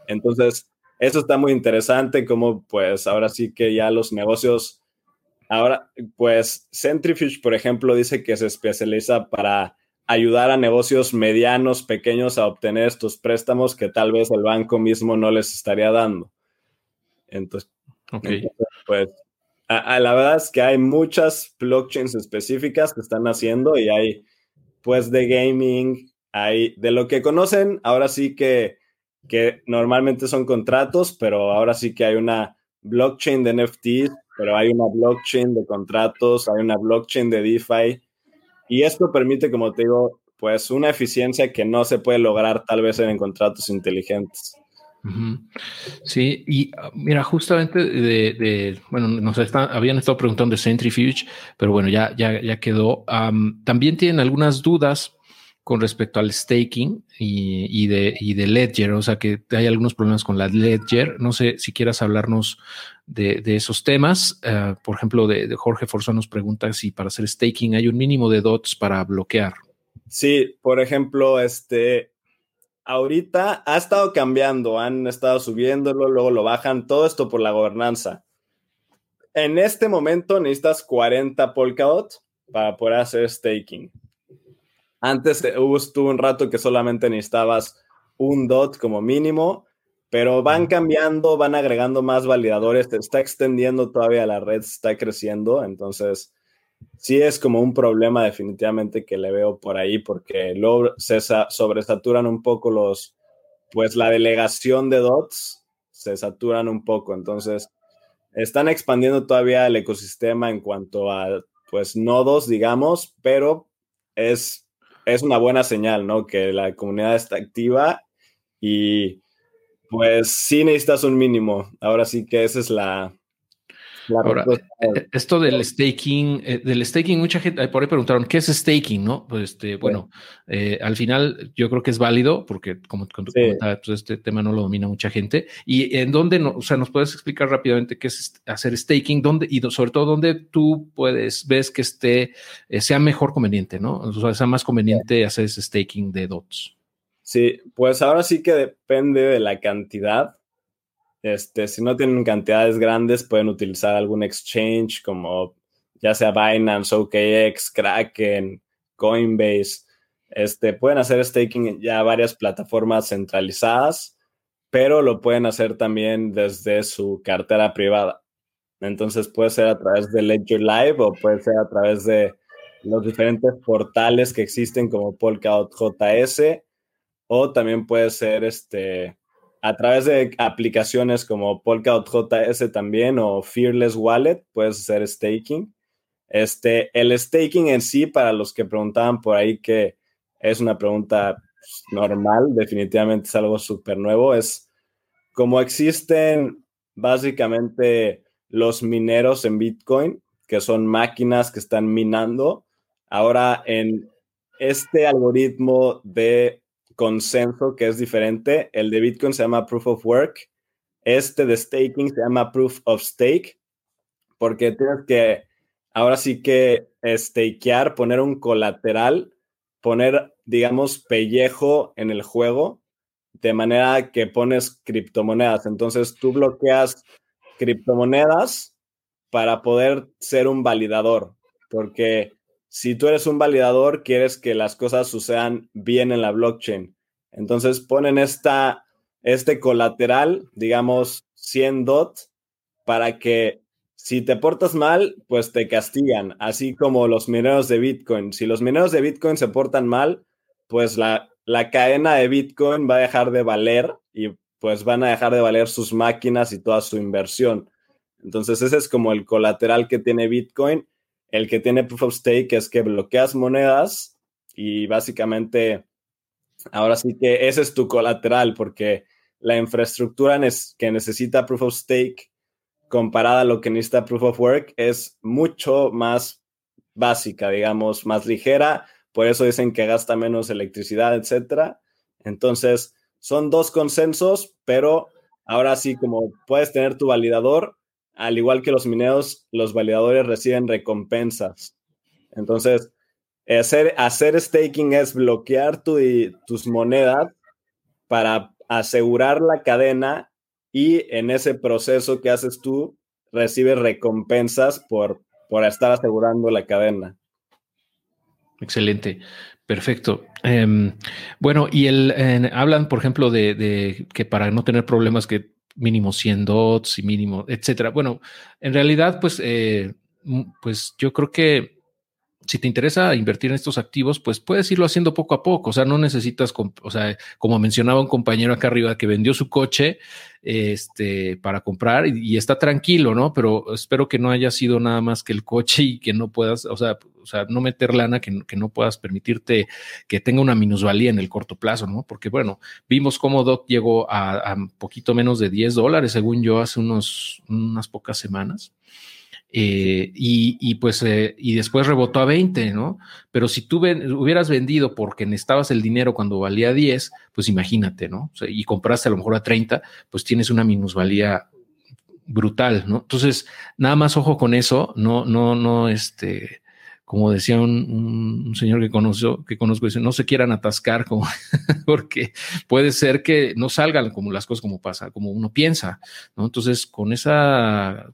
Entonces, eso está muy interesante, como pues ahora sí que ya los negocios Ahora, pues Centrifuge, por ejemplo, dice que se especializa para ayudar a negocios medianos, pequeños a obtener estos préstamos que tal vez el banco mismo no les estaría dando. Entonces, pues a, la verdad es que hay muchas blockchains específicas que están haciendo y hay pues de gaming, hay de lo que conocen, ahora sí que, que normalmente son contratos, pero ahora sí que hay una blockchain de NFTs pero hay una blockchain de contratos, hay una blockchain de DeFi y esto permite, como te digo, pues una eficiencia que no se puede lograr tal vez en contratos inteligentes. Sí, y ah, mira, justamente de, bueno, nos habían estado preguntando de Centrifuge, pero bueno, ya, ya, ya quedó. también tienen algunas dudas con respecto al staking y, de, Ledger, o sea que hay algunos problemas con la Ledger. No sé si quieras hablarnos de, esos temas. Eh, por ejemplo, de, Jorge Forzón nos pregunta si para hacer staking hay un mínimo de dots para bloquear. Sí, por ejemplo, este, ahorita ha estado cambiando, han estado subiéndolo, luego lo bajan, todo esto por la gobernanza. En este momento necesitas 40 Polkadot para poder hacer staking. Antes hubo estuvo un rato que solamente necesitabas un DOT como mínimo, pero van cambiando, van agregando más validadores, te está extendiendo todavía la red, está creciendo, entonces sí es como un problema definitivamente que le veo por ahí porque luego se sobresaturan un poco los, pues la delegación de dots se saturan un poco, entonces están expandiendo todavía el ecosistema en cuanto a pues nodos, digamos, pero es es una buena señal, ¿no? Que la comunidad está activa y pues sí necesitas un mínimo. Ahora sí que esa es la, Ahora, eh, esto del staking, eh, del staking, mucha gente por ahí preguntaron, ¿qué es staking? No, pues este, bueno, eh, al final yo creo que es válido porque como, como pues este tema no lo domina mucha gente. ¿Y en dónde, no, o sea, nos puedes explicar rápidamente qué es hacer staking? ¿Dónde, y sobre todo, dónde tú puedes, ves que esté, sea mejor conveniente, ¿no? O sea, sea más conveniente hacer ese staking de DOTs. Sí, pues ahora sí que depende de la cantidad este, si no tienen cantidades grandes, pueden utilizar algún exchange como ya sea Binance, OKX, Kraken, Coinbase. Este, pueden hacer staking ya varias plataformas centralizadas, pero lo pueden hacer también desde su cartera privada. Entonces puede ser a través de Ledger Live o puede ser a través de los diferentes portales que existen como Polkadot JS o también puede ser este a través de aplicaciones como Polkadot JS también o Fearless Wallet puedes hacer staking. Este, el staking en sí, para los que preguntaban por ahí que es una pregunta normal, definitivamente es algo súper nuevo, es como existen básicamente los mineros en Bitcoin, que son máquinas que están minando, ahora en este algoritmo de consenso que es diferente. El de Bitcoin se llama Proof of Work. Este de staking se llama Proof of Stake, porque tienes que ahora sí que stakear, poner un colateral, poner, digamos, pellejo en el juego, de manera que pones criptomonedas. Entonces tú bloqueas criptomonedas para poder ser un validador, porque si tú eres un validador, quieres que las cosas sucedan bien en la blockchain. Entonces ponen esta, este colateral, digamos 100 DOT, para que si te portas mal, pues te castigan, así como los mineros de Bitcoin. Si los mineros de Bitcoin se portan mal, pues la, la cadena de Bitcoin va a dejar de valer y pues van a dejar de valer sus máquinas y toda su inversión. Entonces ese es como el colateral que tiene Bitcoin el que tiene proof of stake es que bloqueas monedas y básicamente ahora sí que ese es tu colateral porque la infraestructura que necesita proof of stake comparada a lo que necesita proof of work es mucho más básica, digamos, más ligera. Por eso dicen que gasta menos electricidad, etcétera. Entonces, son dos consensos, pero ahora sí, como puedes tener tu validador, al igual que los mineros, los validadores reciben recompensas. Entonces, hacer, hacer staking es bloquear tus monedas para asegurar la cadena y en ese proceso que haces tú, recibes recompensas por, por estar asegurando la cadena. Excelente, perfecto. Em, bueno, y el, hablan, por ejemplo, de, de, que para no tener problemas que mínimo 100 dots y mínimo, etcétera. Bueno, en realidad, pues, eh, pues yo creo que si te interesa invertir en estos activos, pues puedes irlo haciendo poco a poco. O sea, no necesitas, o sea, como mencionaba un compañero acá arriba que vendió su coche este, para comprar y, está tranquilo, ¿no? Pero espero que no haya sido nada más que el coche y que no puedas, o sea, o sea no meter lana que, que no puedas permitirte que tenga una minusvalía en el corto plazo, ¿no? Porque bueno, vimos cómo DOT llegó a, a poquito menos de 10 dólares, según yo, hace unos, unas pocas semanas. Eh, y, pues, eh, y después rebotó a 20, ¿no? Pero si tú hubieras vendido porque necesitabas el dinero cuando valía 10, pues imagínate, ¿no? y compraste a lo mejor a 30, pues tienes una minusvalía brutal, ¿no? Entonces, nada más ojo con eso, no, no, no, este, como decía un, señor que conozco, que conozco, dice, no se quieran atascar, porque puede ser que no salgan como las cosas como pasa, como uno piensa, ¿no? Entonces, con esa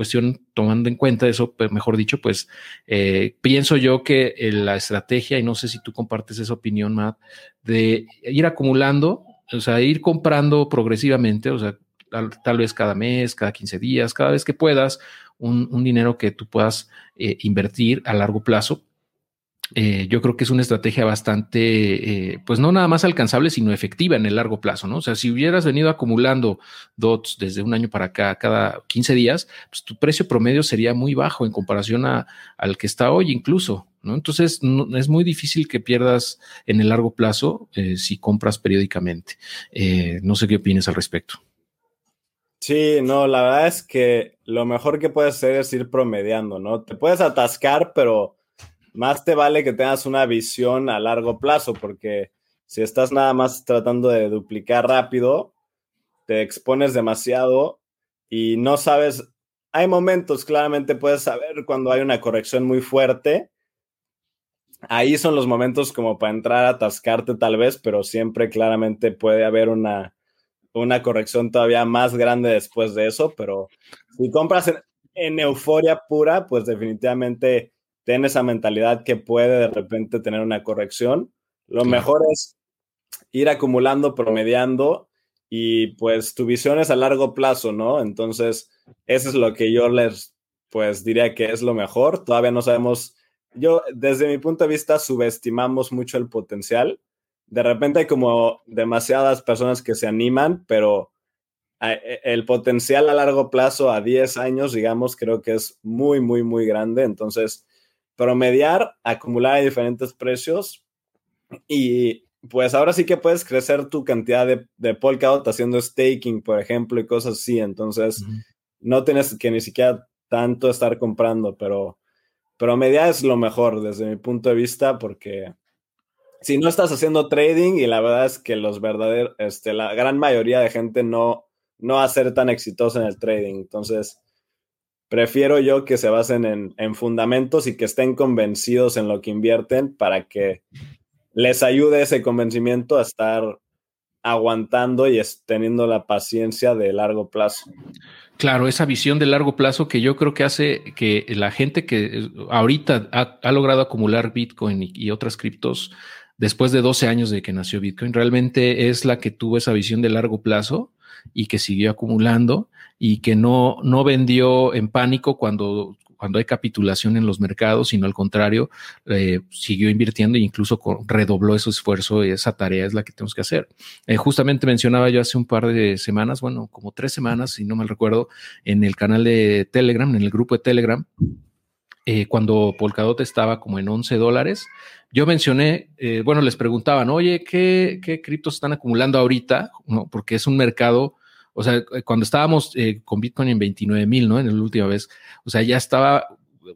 cuestión, tomando en cuenta eso, mejor dicho, pues eh, pienso yo que eh, la estrategia, y no sé si tú compartes esa opinión, Matt, de ir acumulando, o sea, ir comprando progresivamente, o sea, tal, vez cada mes, cada 15 días, cada vez que puedas, un, dinero que tú puedas eh, invertir a largo plazo eh, yo creo que es una estrategia bastante, eh, pues no nada más alcanzable, sino efectiva en el largo plazo, ¿no? O sea, si hubieras venido acumulando DOTs desde un año para acá, cada 15 días, pues tu precio promedio sería muy bajo en comparación a, al que está hoy incluso, ¿no? Entonces, es muy difícil que pierdas en el largo plazo eh, si compras periódicamente. no sé qué opinas al respecto. Sí, no, la verdad es que lo mejor que puedes hacer es ir promediando, ¿no? Te puedes atascar, pero más te vale que tengas una visión a largo plazo, porque si estás nada más tratando de duplicar rápido, te expones demasiado y no sabes, hay momentos, claramente puedes saber cuando hay una corrección muy fuerte. Ahí son los momentos como para entrar a atascarte tal vez, pero siempre claramente puede haber una, una corrección todavía más grande después de eso, pero si compras en euforia pura, pues definitivamente ten esa mentalidad que puede de repente tener una corrección. Lo mejor es ir acumulando, promediando y pues tu visión es a largo plazo, ¿no? Entonces, eso es lo que yo les pues diría que es lo mejor. Todavía no sabemos, yo desde mi punto de vista subestimamos mucho el potencial. De repente hay como demasiadas personas que se animan, pero e, el potencial a largo plazo, a 10 años, digamos, creo que es muy, muy, muy grande. Entonces, promediar, acumular a diferentes precios y pues ahora sí que puedes crecer tu cantidad de, de Polkadot haciendo staking, por ejemplo, y cosas así. Entonces, no tienes que ni siquiera tanto estar comprando, pero promediar es lo mejor desde mi punto de vista porque si no estás haciendo trading y la verdad es que los verdaderos, este, la gran mayoría de gente no, no va a ser tan exitosa en el trading. Entonces, prefiero yo que se basen en, en, fundamentos y que estén convencidos en lo que invierten para que les ayude ese convencimiento a estar aguantando y teniendo la paciencia de largo plazo. Claro, esa visión de largo plazo que yo creo que hace que la gente que ahorita ha, logrado acumular Bitcoin y, otras criptos después de 12 años de que nació Bitcoin, realmente es la que tuvo esa visión de largo plazo y que siguió acumulando y que no, no vendió en pánico cuando cuando hay capitulación en los mercados, sino al contrario, eh, siguió invirtiendo e incluso redobló ese esfuerzo y esa tarea es la que tenemos que hacer. Eh, justamente mencionaba yo hace un par de semanas, bueno, como tres semanas, si no mal recuerdo, en el canal de Telegram, en el grupo de Telegram, eh, cuando Polkadot estaba como en 11 dólares, yo mencioné, bueno, les preguntaban, oye, ¿qué, qué criptos están acumulando ahorita? ¿No? Porque es un mercado o sea, eh, cuando estábamos eh, con Bitcoin en 29 mil, ¿no? En la última vez, o sea, ya estaba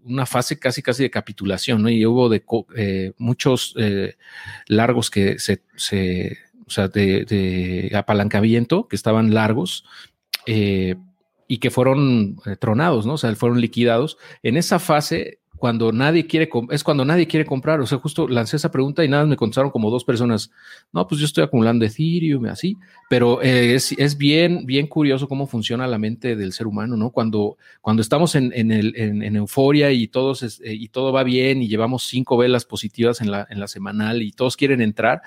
una fase casi, casi de capitulación, ¿no? Y hubo de eh, muchos largos que se, o sea, de, apalancamiento que estaban largos y que fueron tronados, ¿no? O sea, fueron liquidados. En esa fase cuando nadie quiere, es cuando nadie quiere comprar. O sea, justo lancé esa pregunta y nada, me contestaron como dos personas. No, pues yo estoy acumulando Ethereum, así. Pero eh, es, bien, bien curioso cómo funciona la mente del ser humano, ¿no? Cuando, cuando estamos en, en, euforia y, todos, eh, y todo va bien y llevamos cinco velas positivas en la, en la semanal y todos quieren entrar,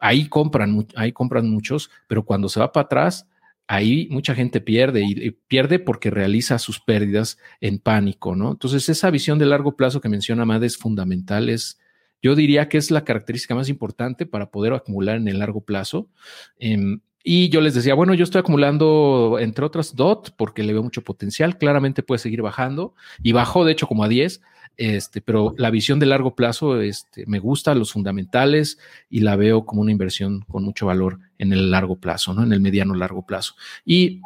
ahí compran, ahí compran muchos, pero cuando se va para atrás, ahí mucha gente pierde y, pierde porque realiza sus pérdidas en pánico, ¿no? Entonces, esa visión de largo plazo que menciona Mad es fundamental, es, yo diría que es la característica más importante para poder acumular en el largo plazo. Em, y yo les decía, bueno, yo estoy acumulando, entre otras, DOT, porque le veo mucho potencial, claramente puede seguir bajando, y bajó, de hecho, como a 10, este, pero la visión de largo plazo este, me gusta, los fundamentales, y la veo como una inversión con mucho valor en el largo plazo, ¿no? En el mediano largo plazo. Y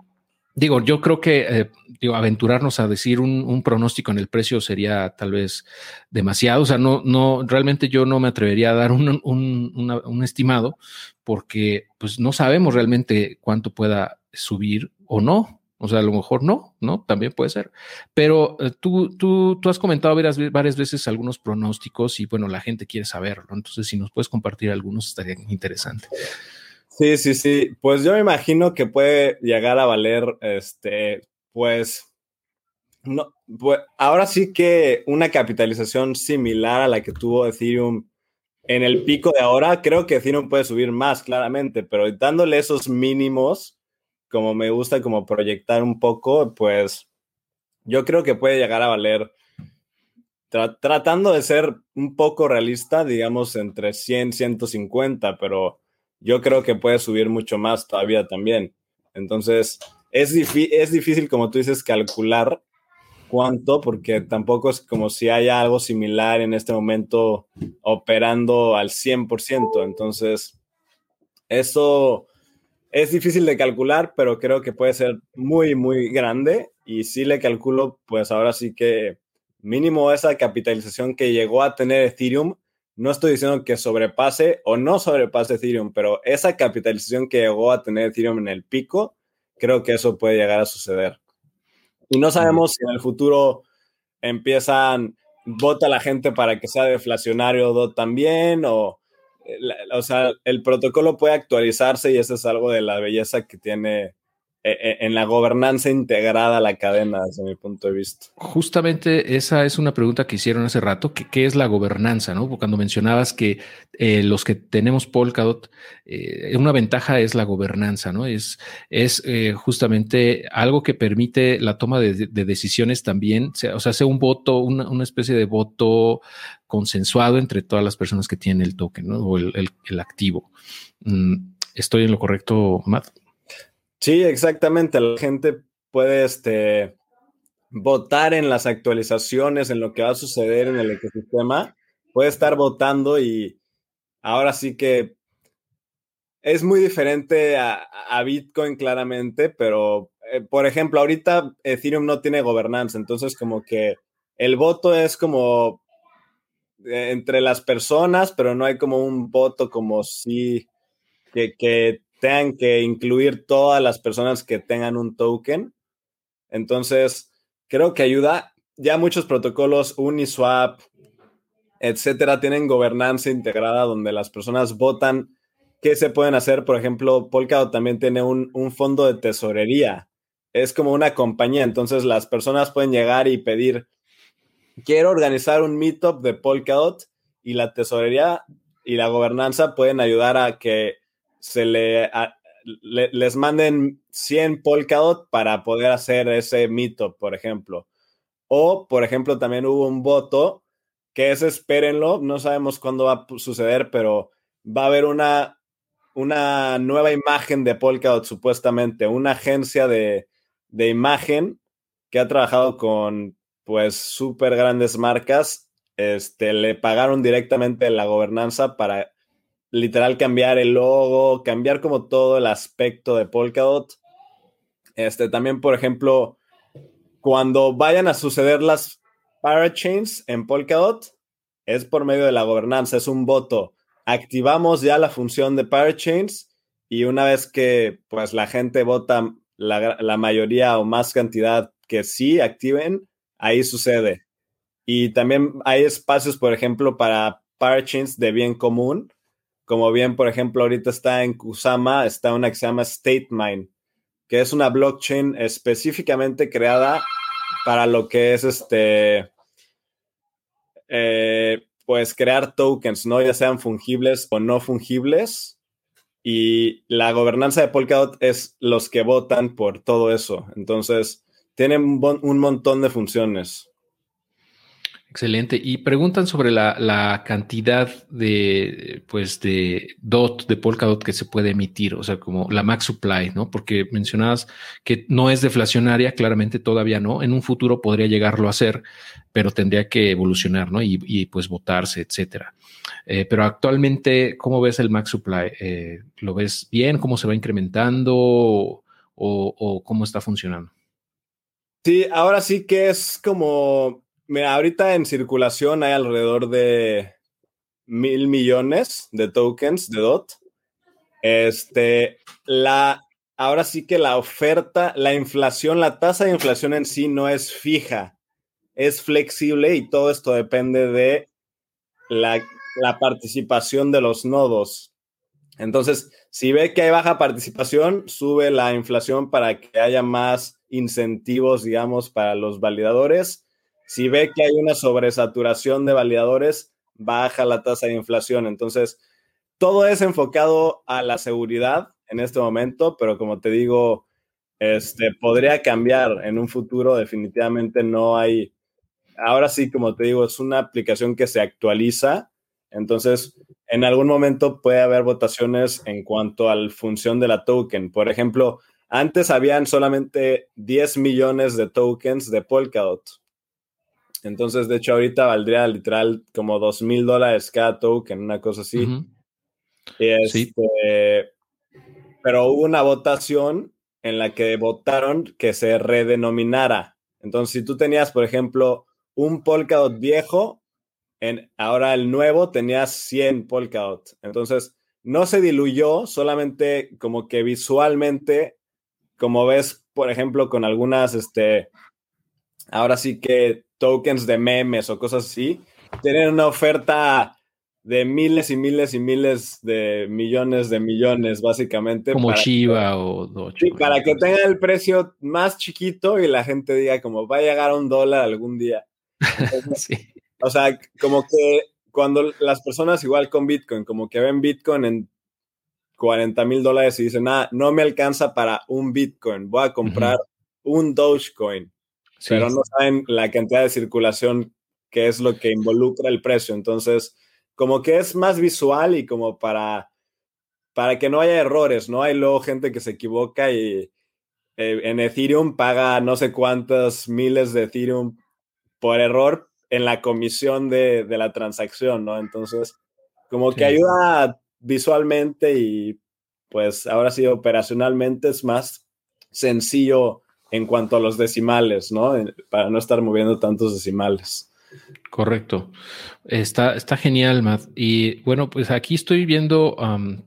digo, yo creo que eh, aventurarnos a decir un, pronóstico en el precio sería tal vez demasiado. O sea, no, no, realmente yo no me atrevería a dar un, un estimado porque pues no sabemos realmente cuánto pueda subir o no. O sea, a lo mejor no, ¿no? También puede ser. Pero eh, tú, tú, tú has comentado varias, varias, veces algunos pronósticos y bueno, la gente quiere saberlo. Entonces, si nos puedes compartir algunos, estaría interesante. Sí, sí, sí. Pues yo me imagino que puede llegar a valer, este, pues, no, pues ahora sí que una capitalización similar a la que tuvo Ethereum en el pico de ahora, creo que Ethereum puede subir más claramente, pero dándole esos mínimos, como me gusta como proyectar un poco, pues yo creo que puede llegar a valer, tratando de ser un poco realista, digamos entre 100, 150, pero yo creo que puede subir mucho más todavía también. Entonces, es, es difícil, como tú dices, calcular cuánto, porque tampoco es como si haya algo similar en este momento operando al 100%. Entonces, eso es difícil de calcular, pero creo que puede ser muy, muy grande. Y si le calculo, pues ahora sí que mínimo esa capitalización que llegó a tener Ethereum. No estoy diciendo que sobrepase o no sobrepase Ethereum, pero esa capitalización que llegó a tener Ethereum en el pico, creo que eso puede llegar a suceder. Y no sabemos si en el futuro empiezan, vota la gente para que sea deflacionario también, o o sea, el protocolo puede actualizarse y eso es algo de la belleza que tiene en la gobernanza integrada a la cadena, desde mi punto de vista. Justamente esa es una pregunta que hicieron hace rato, qué es la gobernanza, ¿no? Cuando mencionabas que eh, los que tenemos Polkadot, una ventaja es la gobernanza, ¿no? Es, es justamente algo que permite la toma de, decisiones también, o sea, sea un voto, una, una, especie de voto consensuado entre todas las personas que tienen el token, ¿no? O el, el activo. Mm, ¿Estoy en lo correcto, Matt? Sí, exactamente. La gente puede este, votar en las actualizaciones, en lo que va a suceder en el ecosistema. Puede estar votando y ahora sí que es muy diferente a, Bitcoin claramente, pero eh, por ejemplo, ahorita Ethereum no tiene gobernanza, entonces como que el voto es como eh, entre las personas, pero no hay como un voto como si que, que tengan que incluir todas las personas que tengan un token. Entonces, creo que ayuda. Ya muchos protocolos, Uniswap, etcétera, tienen gobernanza integrada donde las personas votan qué se pueden hacer. Por ejemplo, Polkadot también tiene un, un fondo de tesorería. Es como una compañía, entonces las personas pueden llegar y pedir, quiero organizar un meetup de Polkadot y la tesorería y la gobernanza pueden ayudar a que se le, les manden 100 Polkadot para poder hacer ese meetup, por ejemplo. O, por ejemplo, también hubo un voto que es espérenlo, no sabemos cuándo va a suceder, pero va a haber una, una nueva imagen de Polkadot, supuestamente, una agencia de, de imagen que ha trabajado con pues súper grandes marcas, este, le pagaron directamente la gobernanza para literal cambiar el logo, cambiar como todo el aspecto de Polkadot. Este, también, por ejemplo, cuando vayan a suceder las parachains en Polkadot, es por medio de la gobernanza, es un voto. Activamos ya la función de parachains y una vez que pues la gente vota la, la mayoría o más cantidad que sí activen, ahí sucede. Y también hay espacios, por ejemplo, para parachains de bien común, como bien, por ejemplo, ahorita está en Kusama, está una que se llama StateMine, que es una blockchain específicamente creada para lo que es este, eh, pues crear tokens, ¿no? Ya sean fungibles o no fungibles. Y la gobernanza de Polkadot es los que votan por todo eso. Entonces, tienen un montón de funciones. Excelente. Y preguntan sobre la, cantidad de, pues, de DOT, de Polkadot que se puede emitir, o sea, como la max supply, ¿no? Porque mencionabas que no es deflacionaria, claramente todavía no. En un futuro podría llegarlo a ser, pero tendría que evolucionar, ¿no? Y, pues votarse, etcétera. Eh, pero actualmente, ¿cómo ves el max supply? Eh, ¿Lo ves bien? ¿Cómo se va incrementando? o cómo está funcionando? Sí, ahora sí que es como Mira, ahorita en circulación hay alrededor de mil millones de tokens de DOT. Este, la, ahora sí que la oferta, la inflación, la tasa de inflación en sí no es fija, es flexible y todo esto depende de la, la participación de los nodos. Entonces, si ve que hay baja participación, sube la inflación para que haya más incentivos, digamos, para los validadores si ve que hay una sobresaturación de validadores, baja la tasa de inflación. Entonces, todo es enfocado a la seguridad en este momento, pero como te digo, este podría cambiar en un futuro. Definitivamente no hay. Ahora sí, como te digo, es una aplicación que se actualiza. Entonces, en algún momento puede haber votaciones en cuanto a la función de la token. Por ejemplo, antes habían solamente 10 millones de tokens de Polkadot. Entonces, de hecho, ahorita valdría literal como dos mil dólares cada token, una cosa así. Este, pero hubo una votación en la que votaron que se redenominara. Entonces, si tú tenías, por ejemplo, un Polkadot viejo, en, ahora el nuevo tenías 100 Polkadot. Entonces, no se diluyó, solamente como que visualmente, como ves, por ejemplo, con algunas, este, ahora sí que tokens de memes o cosas así, tienen una oferta de miles y miles y miles de millones de millones, básicamente. Como Shiba o Doge. Sí, para que tenga el precio más chiquito y la gente diga como va a llegar a un dólar algún día. sí. O sea, como que cuando las personas igual con Bitcoin, como que ven Bitcoin en 40 mil dólares y dicen, ah, no me alcanza para un Bitcoin, voy a comprar un Dogecoin pero no saben la cantidad de circulación que es lo que involucra el precio. Entonces, como que es más visual y como para, para que no haya errores, ¿no? Hay luego gente que se equivoca y eh, en Ethereum paga no sé cuántas miles de Ethereum por error en la comisión de, la transacción, ¿no? Entonces, como que ayuda visualmente y pues ahora sí operacionalmente es más sencillo en cuanto a los decimales, ¿no? Para no estar moviendo tantos decimales. Correcto. Está, está genial, Matt. Y bueno, pues aquí estoy viendo,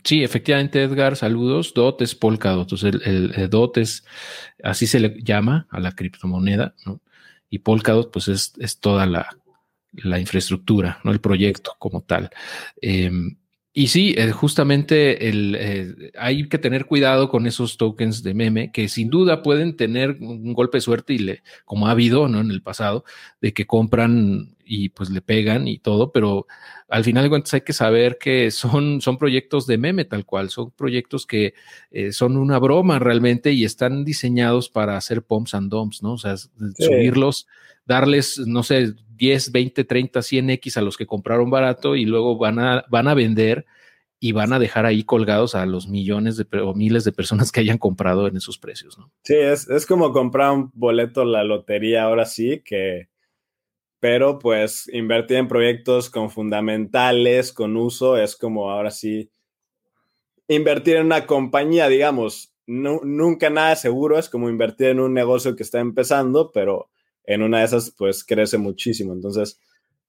sí, efectivamente, Edgar, saludos. DOT es Polkadot. Entonces, el, el, así se le llama a la criptomoneda, ¿no? Y Polkadot, pues es, es toda la, la infraestructura, ¿no? El proyecto como tal. Em, y sí, eh, justamente el, eh, hay que tener cuidado con esos tokens de meme que sin duda pueden tener un golpe de suerte y le, como ha habido ¿no? en el pasado, de que compran y pues le pegan y todo, pero al final de cuentas hay que saber que son, son proyectos de meme tal cual, son proyectos que eh, son una broma realmente y están diseñados para hacer pumps and dumps, ¿no? O sea, subirlos, darles, no sé, 10, 20, 30, 100X a los que compraron barato y luego van a, van a vender y van a dejar ahí colgados a los millones de, o miles de personas que hayan comprado en esos precios, ¿no? Sí, es, es como comprar un boleto la lotería ahora sí, que, pero pues invertir en proyectos con fundamentales, con uso, es como ahora sí invertir en una compañía, digamos, nunca nada seguro, es como invertir en un negocio que está empezando, pero en una de esas pues crece muchísimo. Entonces,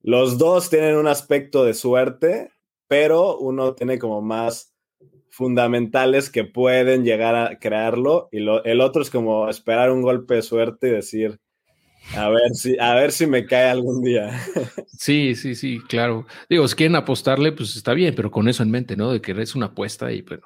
los dos tienen un aspecto de suerte, pero uno tiene como más fundamentales que pueden llegar a crearlo y el otro es como esperar un golpe de suerte y decir, a ver si, a ver si me cae algún día. Sí, sí, sí, claro. Digo, si quieren apostarle, pues está bien, pero con eso en mente, ¿no? De que es una apuesta y bueno,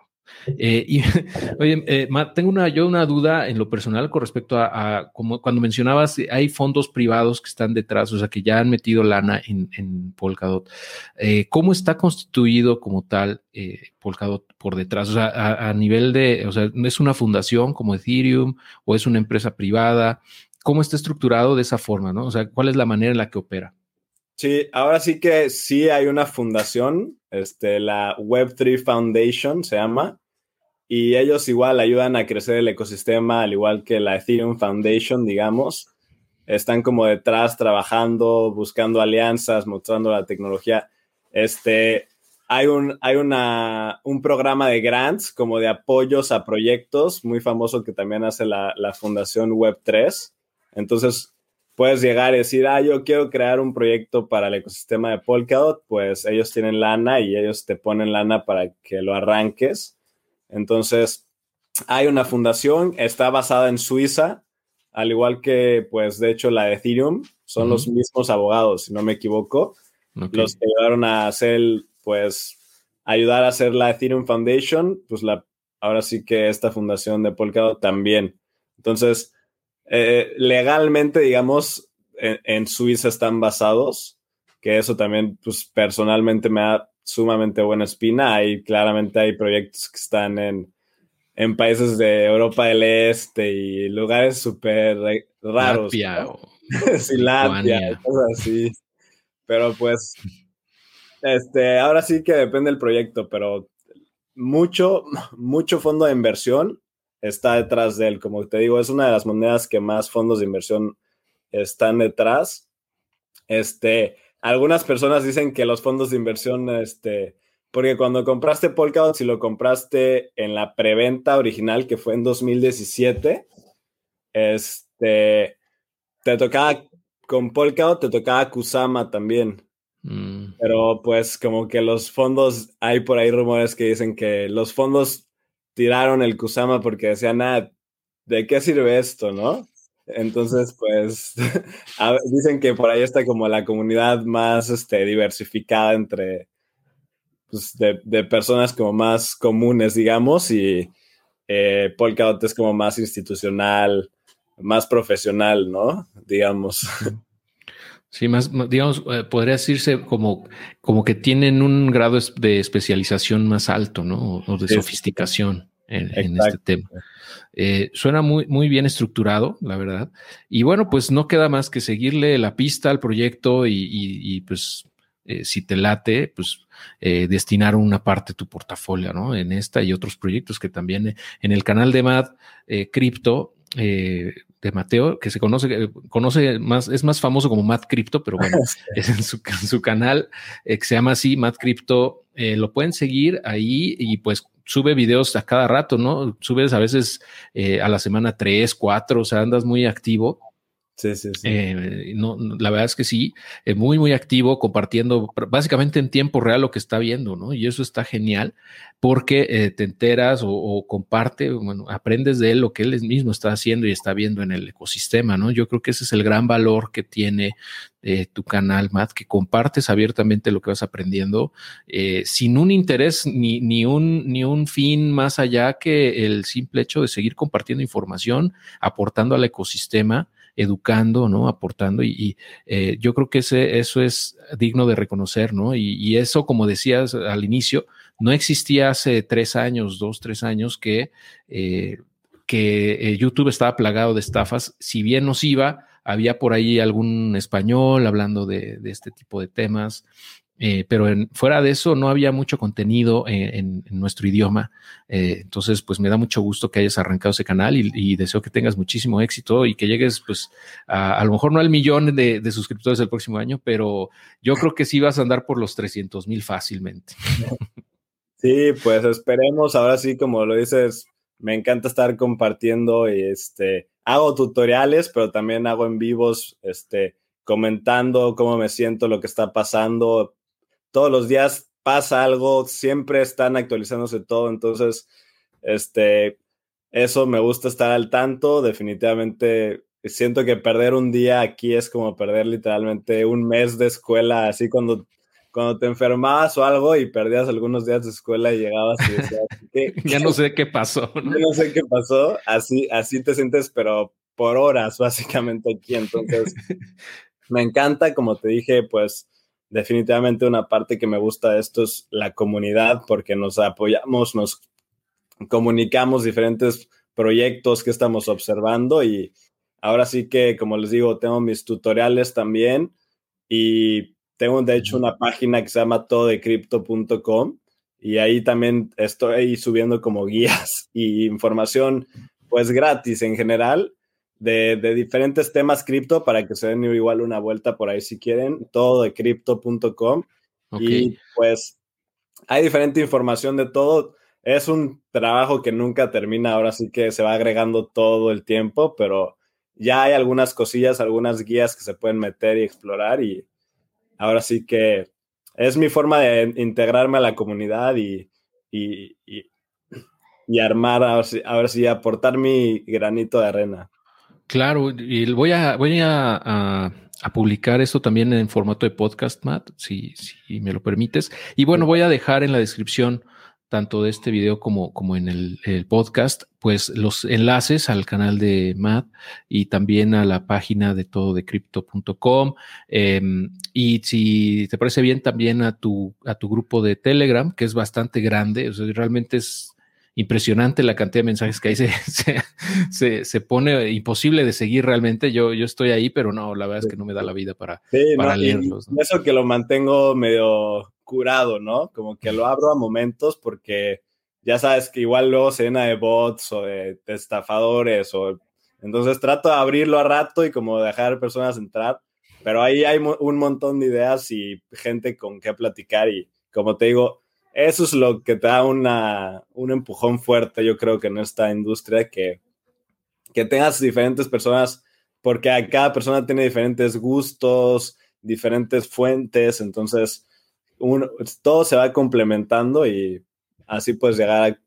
eh, y, oye, eh, tengo una, yo una duda en lo personal con respecto a, como cuando mencionabas, hay fondos privados que están detrás, o sea, que ya han metido lana en, Polkadot. Eh, ¿Cómo está constituido como tal Polkadot por detrás? O sea, a, nivel de, o sea, ¿es una fundación como Ethereum o es una empresa privada? ¿Cómo está estructurado de esa forma, no? O sea, ¿cuál es la manera en la que opera? Sí, ahora sí que sí hay una fundación, este, la Web3 Foundation se llama, y ellos igual ayudan a crecer el ecosistema, al igual que la Ethereum Foundation, digamos. Están como detrás trabajando, buscando alianzas, mostrando la tecnología. Este, hay un, hay una, un programa de grants, como de apoyos a proyectos, muy famoso que también hace la, la Fundación Web3. Entonces, puedes llegar y decir, ah, yo quiero crear un proyecto para el ecosistema de Polkadot, pues ellos tienen lana y ellos te ponen lana para que lo arranques. Entonces, hay una fundación, está basada en Suiza, al igual que, pues, de hecho, la de Ethereum, son los mismos abogados, si no me equivoco, los que ayudaron a hacer, pues, ayudar a hacer la Ethereum Foundation, pues la, ahora sí que esta fundación de Polkadot también. Entonces, eh, legalmente, digamos, en, Suiza están basados, que eso también, pues personalmente me da sumamente buena espina. Hay claramente hay proyectos que están en, en países de Europa del Este y lugares súper raros. Latvia sí, Latvia, cosas así. Pero pues, este, ahora sí que depende del proyecto, pero mucho, mucho fondo de inversión está detrás de él. Como te digo, es una de las monedas que más fondos de inversión están detrás. Este, algunas personas dicen que los fondos de inversión, este, porque cuando compraste Polkadot, si lo compraste en la preventa original, que fue en 2017, este, te tocaba, con Polkadot te tocaba Kusama también. Mm. Pero pues como que los fondos, hay por ahí rumores que dicen que los fondos tiraron el Kusama porque decían, ah, ¿de qué sirve esto, no? Entonces, pues, dicen que por ahí está como la comunidad más este, diversificada entre, pues, de, personas como más comunes, digamos, y eh, Polkadot es como más institucional, más profesional, ¿no? Digamos. Sí, más, digamos, eh, podría decirse como, como que tienen un grado de especialización más alto, ¿no? O de sofisticación en, este tema. Eh, suena muy, muy bien estructurado, la verdad. Y bueno, pues no queda más que seguirle la pista al proyecto y, pues eh, si te late, pues destinar una parte de tu portafolio, ¿no? En esta y otros proyectos que también en el canal de MAD Crypto de Mateo, que se conoce, conoce más, es más famoso como Matt Crypto, pero bueno, es en su, canal eh, que se llama así, Matt Crypto. Eh, lo pueden seguir ahí y pues sube videos a cada rato, ¿no? Subes a veces eh, a la semana tres, cuatro, o sea, andas muy activo. Sí, sí, sí. Eh, no, la verdad es que sí, es muy, muy activo, compartiendo básicamente en tiempo real lo que está viendo, ¿no? Y eso está genial porque eh, te enteras o, comparte, bueno, aprendes de él lo que él mismo está haciendo y está viendo en el ecosistema, ¿no? Yo creo que ese es el gran valor que tiene eh, tu canal, Matt, que compartes abiertamente lo que vas aprendiendo sin un interés ni, ni, un, ni un fin más allá que el simple hecho de seguir compartiendo información, aportando al ecosistema educando, ¿no? Aportando y, eh, yo creo que ese, eso es digno de reconocer, ¿no? Y, eso, como decías al inicio, no existía hace tres años, dos, tres años que, eh, que eh, YouTube estaba plagado de estafas. Si bien nos iba, había por ahí algún español hablando de, de este tipo de temas. Eh, pero fuera de eso no había mucho contenido en, nuestro idioma. Eh, entonces, pues me da mucho gusto que hayas arrancado ese canal y, deseo que tengas muchísimo éxito y que llegues, pues, a, lo mejor no al millón de, suscriptores el próximo año, pero yo creo que sí vas a andar por los 300 mil fácilmente. Sí, pues esperemos. Ahora sí, como lo dices, me encanta estar compartiendo y este, hago tutoriales, pero también hago en vivos, este, comentando cómo me siento, lo que está pasando, todos los días pasa algo, siempre están actualizándose todo, entonces, este, eso me gusta estar al tanto, definitivamente siento que perder un día aquí es como perder literalmente un mes de escuela, así cuando, cuando te enfermabas o algo y perdías algunos días de escuela y llegabas y decías, ya no sé qué pasó. ¿no? no sé qué pasó, así, así te sientes, pero por horas básicamente aquí, entonces me encanta, como te dije, pues definitivamente una parte que me gusta de esto es la comunidad, porque nos apoyamos, nos comunicamos diferentes proyectos que estamos observando y ahora sí que, como les digo, tengo mis tutoriales también y tengo de hecho una página que se llama todecrypto.com y ahí también estoy subiendo como guías y información pues gratis en general de, diferentes temas cripto para que se den igual una vuelta por ahí si quieren, todo de crypto.com. Y pues hay diferente información de todo. Es un trabajo que nunca termina, ahora sí que se va agregando todo el tiempo, pero ya hay algunas cosillas, algunas guías que se pueden meter y explorar y ahora sí que es mi forma de integrarme a la comunidad y, y, y, armar, a ver si aportar mi granito de arena. Claro, y voy a, voy a, publicar esto también en formato de podcast, Matt, si, si me lo permites. Y bueno, voy a dejar en la descripción tanto de este video como, como en el, podcast, pues los enlaces al canal de Matt y también a la página de todo de crypto.com. Em, y si te parece bien, también a tu, a tu grupo de Telegram, que es bastante grande, o sea, realmente es impresionante la cantidad de mensajes que ahí se, se, pone imposible de seguir realmente. Yo, yo estoy ahí, pero no, la verdad es que no me da la vida para, para leerlos. Eso que lo mantengo medio curado, ¿no? Como que lo abro a momentos porque ya sabes que igual luego se llena de bots o de, estafadores o entonces trato de abrirlo a rato y como dejar personas entrar, pero ahí hay un montón de ideas y gente con qué platicar y como te digo, eso es lo que te da una, un empujón fuerte, yo creo que en esta industria, que, que tengas diferentes personas, porque cada persona tiene diferentes gustos, diferentes fuentes, entonces todo se va complementando y así puedes llegar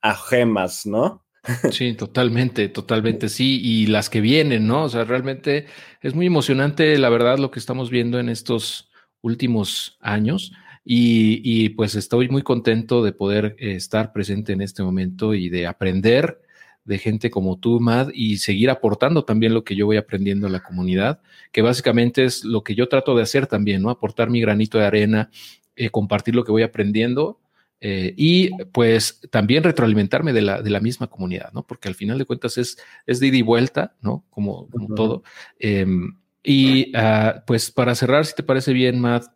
a, gemas, ¿no? Sí, totalmente, totalmente, sí, y las que vienen, ¿no? O sea, realmente es muy emocionante, la verdad, lo que estamos viendo en estos últimos años. Y, pues estoy muy contento de poder eh, estar presente en este momento y de aprender de gente como tú, Mad, y seguir aportando también lo que yo voy aprendiendo a la comunidad, que básicamente es lo que yo trato de hacer también, ¿no? Aportar mi granito de arena, eh, compartir lo que voy aprendiendo eh, y pues también retroalimentarme de la, de la misma comunidad, ¿no? Porque al final de cuentas es, es de ida y vuelta, ¿no? Como, como todo. Em, y ah, pues para cerrar, si te parece bien, Matt,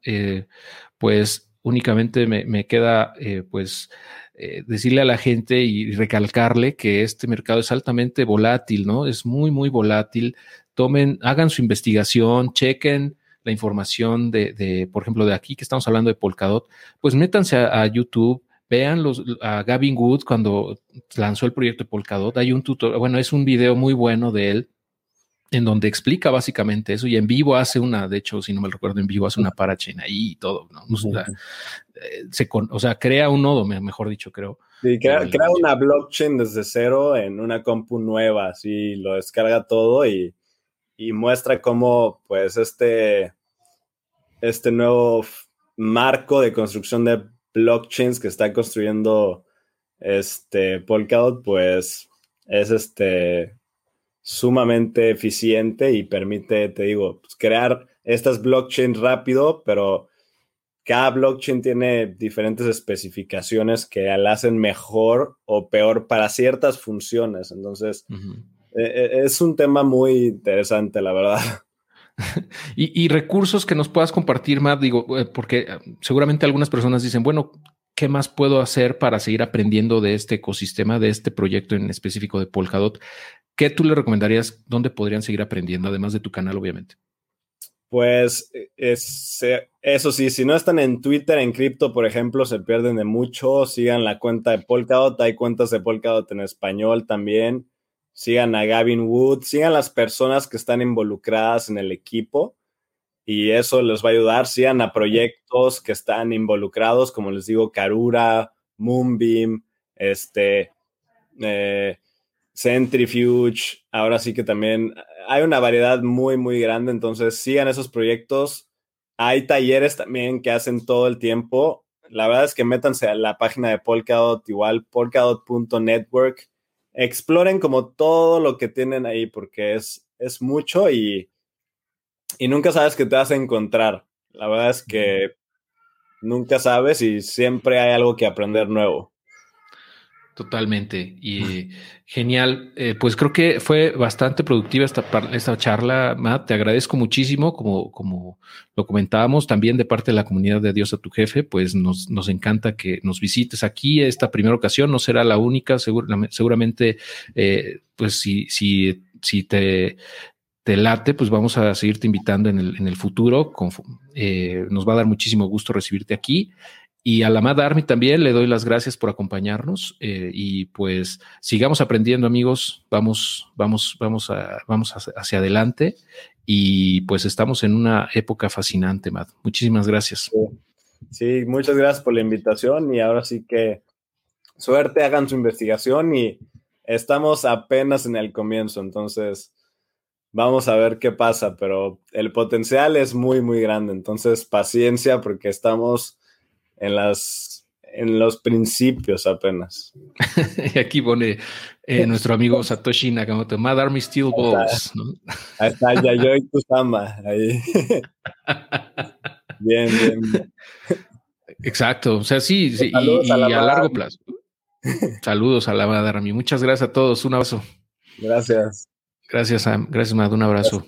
pues únicamente me, queda eh, pues eh, decirle a la gente y recalcarle que este mercado es altamente volátil, ¿no? Es muy, muy volátil. Tomen, hagan su investigación, chequen la información de, por ejemplo, de aquí que estamos hablando de Polkadot, pues métanse a, YouTube, vean los, a Gavin Wood cuando lanzó el proyecto de Polkadot. Hay un tutorial, bueno, es un video muy bueno de él en donde explica básicamente eso y en vivo hace una, de hecho, si no me recuerdo, en vivo hace una parachain ahí y todo, ¿no? O sea, eh, se o sea, crea un nodo, mejor dicho, creo. Sí, crea, crea, una blockchain desde cero en una compu nueva, así lo descarga todo y, y muestra cómo, pues, este, este nuevo marco de construcción de blockchains que está construyendo este Polkadot, pues, es este sumamente eficiente y permite, te digo, pues, crear estas blockchains rápido, pero cada blockchain tiene diferentes especificaciones que la hacen mejor o peor para ciertas funciones. Entonces, e, e, es un tema muy interesante, la verdad. y, recursos que nos puedas compartir, Matt, digo, eh, porque eh, seguramente algunas personas dicen, bueno, ¿qué más puedo hacer para seguir aprendiendo de este ecosistema, de este proyecto en específico de Polkadot? ¿Qué tú le recomendarías? ¿Dónde podrían seguir aprendiendo, además de tu canal, obviamente? Pues es, eso sí, si no están en Twitter, en cripto, por ejemplo, se pierden de mucho. Sigan la cuenta de Polkadot, hay cuentas de Polkadot en español también. Sigan a Gavin Wood, sigan las personas que están involucradas en el equipo y eso les va a ayudar. Sigan a proyectos que están involucrados, como les digo, Karura, Moonbeam, este, eh, Centrifuge, ahora sí que también hay una variedad muy, muy grande, entonces sigan esos proyectos. Hay talleres también que hacen todo el tiempo. La verdad es que métanse a la página de Polkadot, igual polkadot.network. Exploren como todo lo que tienen ahí porque es, es mucho y, y nunca sabes qué te vas a encontrar. La verdad es que nunca sabes y siempre hay algo que aprender nuevo. Totalmente. Y genial. Eh, pues creo que fue bastante productiva esta, esta charla, Matt. Te agradezco muchísimo. Como, como lo comentábamos también de parte de la comunidad de Dios a tu jefe, pues nos, nos encanta que nos visites aquí. Esta primera ocasión no será la única. seguramente, eh, pues si, si, si te, te late, pues vamos a seguirte invitando en el, en el futuro. Eh, nos va a dar muchísimo gusto recibirte aquí. Y a la Mad Army también le doy las gracias por acompañarnos eh, y pues sigamos aprendiendo amigos, vamos, vamos, vamos, a, vamos hacia adelante y pues estamos en una época fascinante, Mad. Muchísimas gracias. Sí. muchas gracias por la invitación y ahora sí que suerte, hagan su investigación y estamos apenas en el comienzo, entonces vamos a ver qué pasa, pero el potencial es muy, muy grande, entonces paciencia porque estamos en las en los principios apenas. y aquí pone eh, nuestro amigo Satoshi Nakamoto, Mad Army Steel Balls. Ahí está, Yayoi Kusama. Ahí. bien, bien, Exacto, o sea, sí, sí y, a, largo plazo. Saludos a la Mad Army. Muchas gracias a todos. Un abrazo. Gracias. Gracias, Sam. Gracias, Mad. Un abrazo.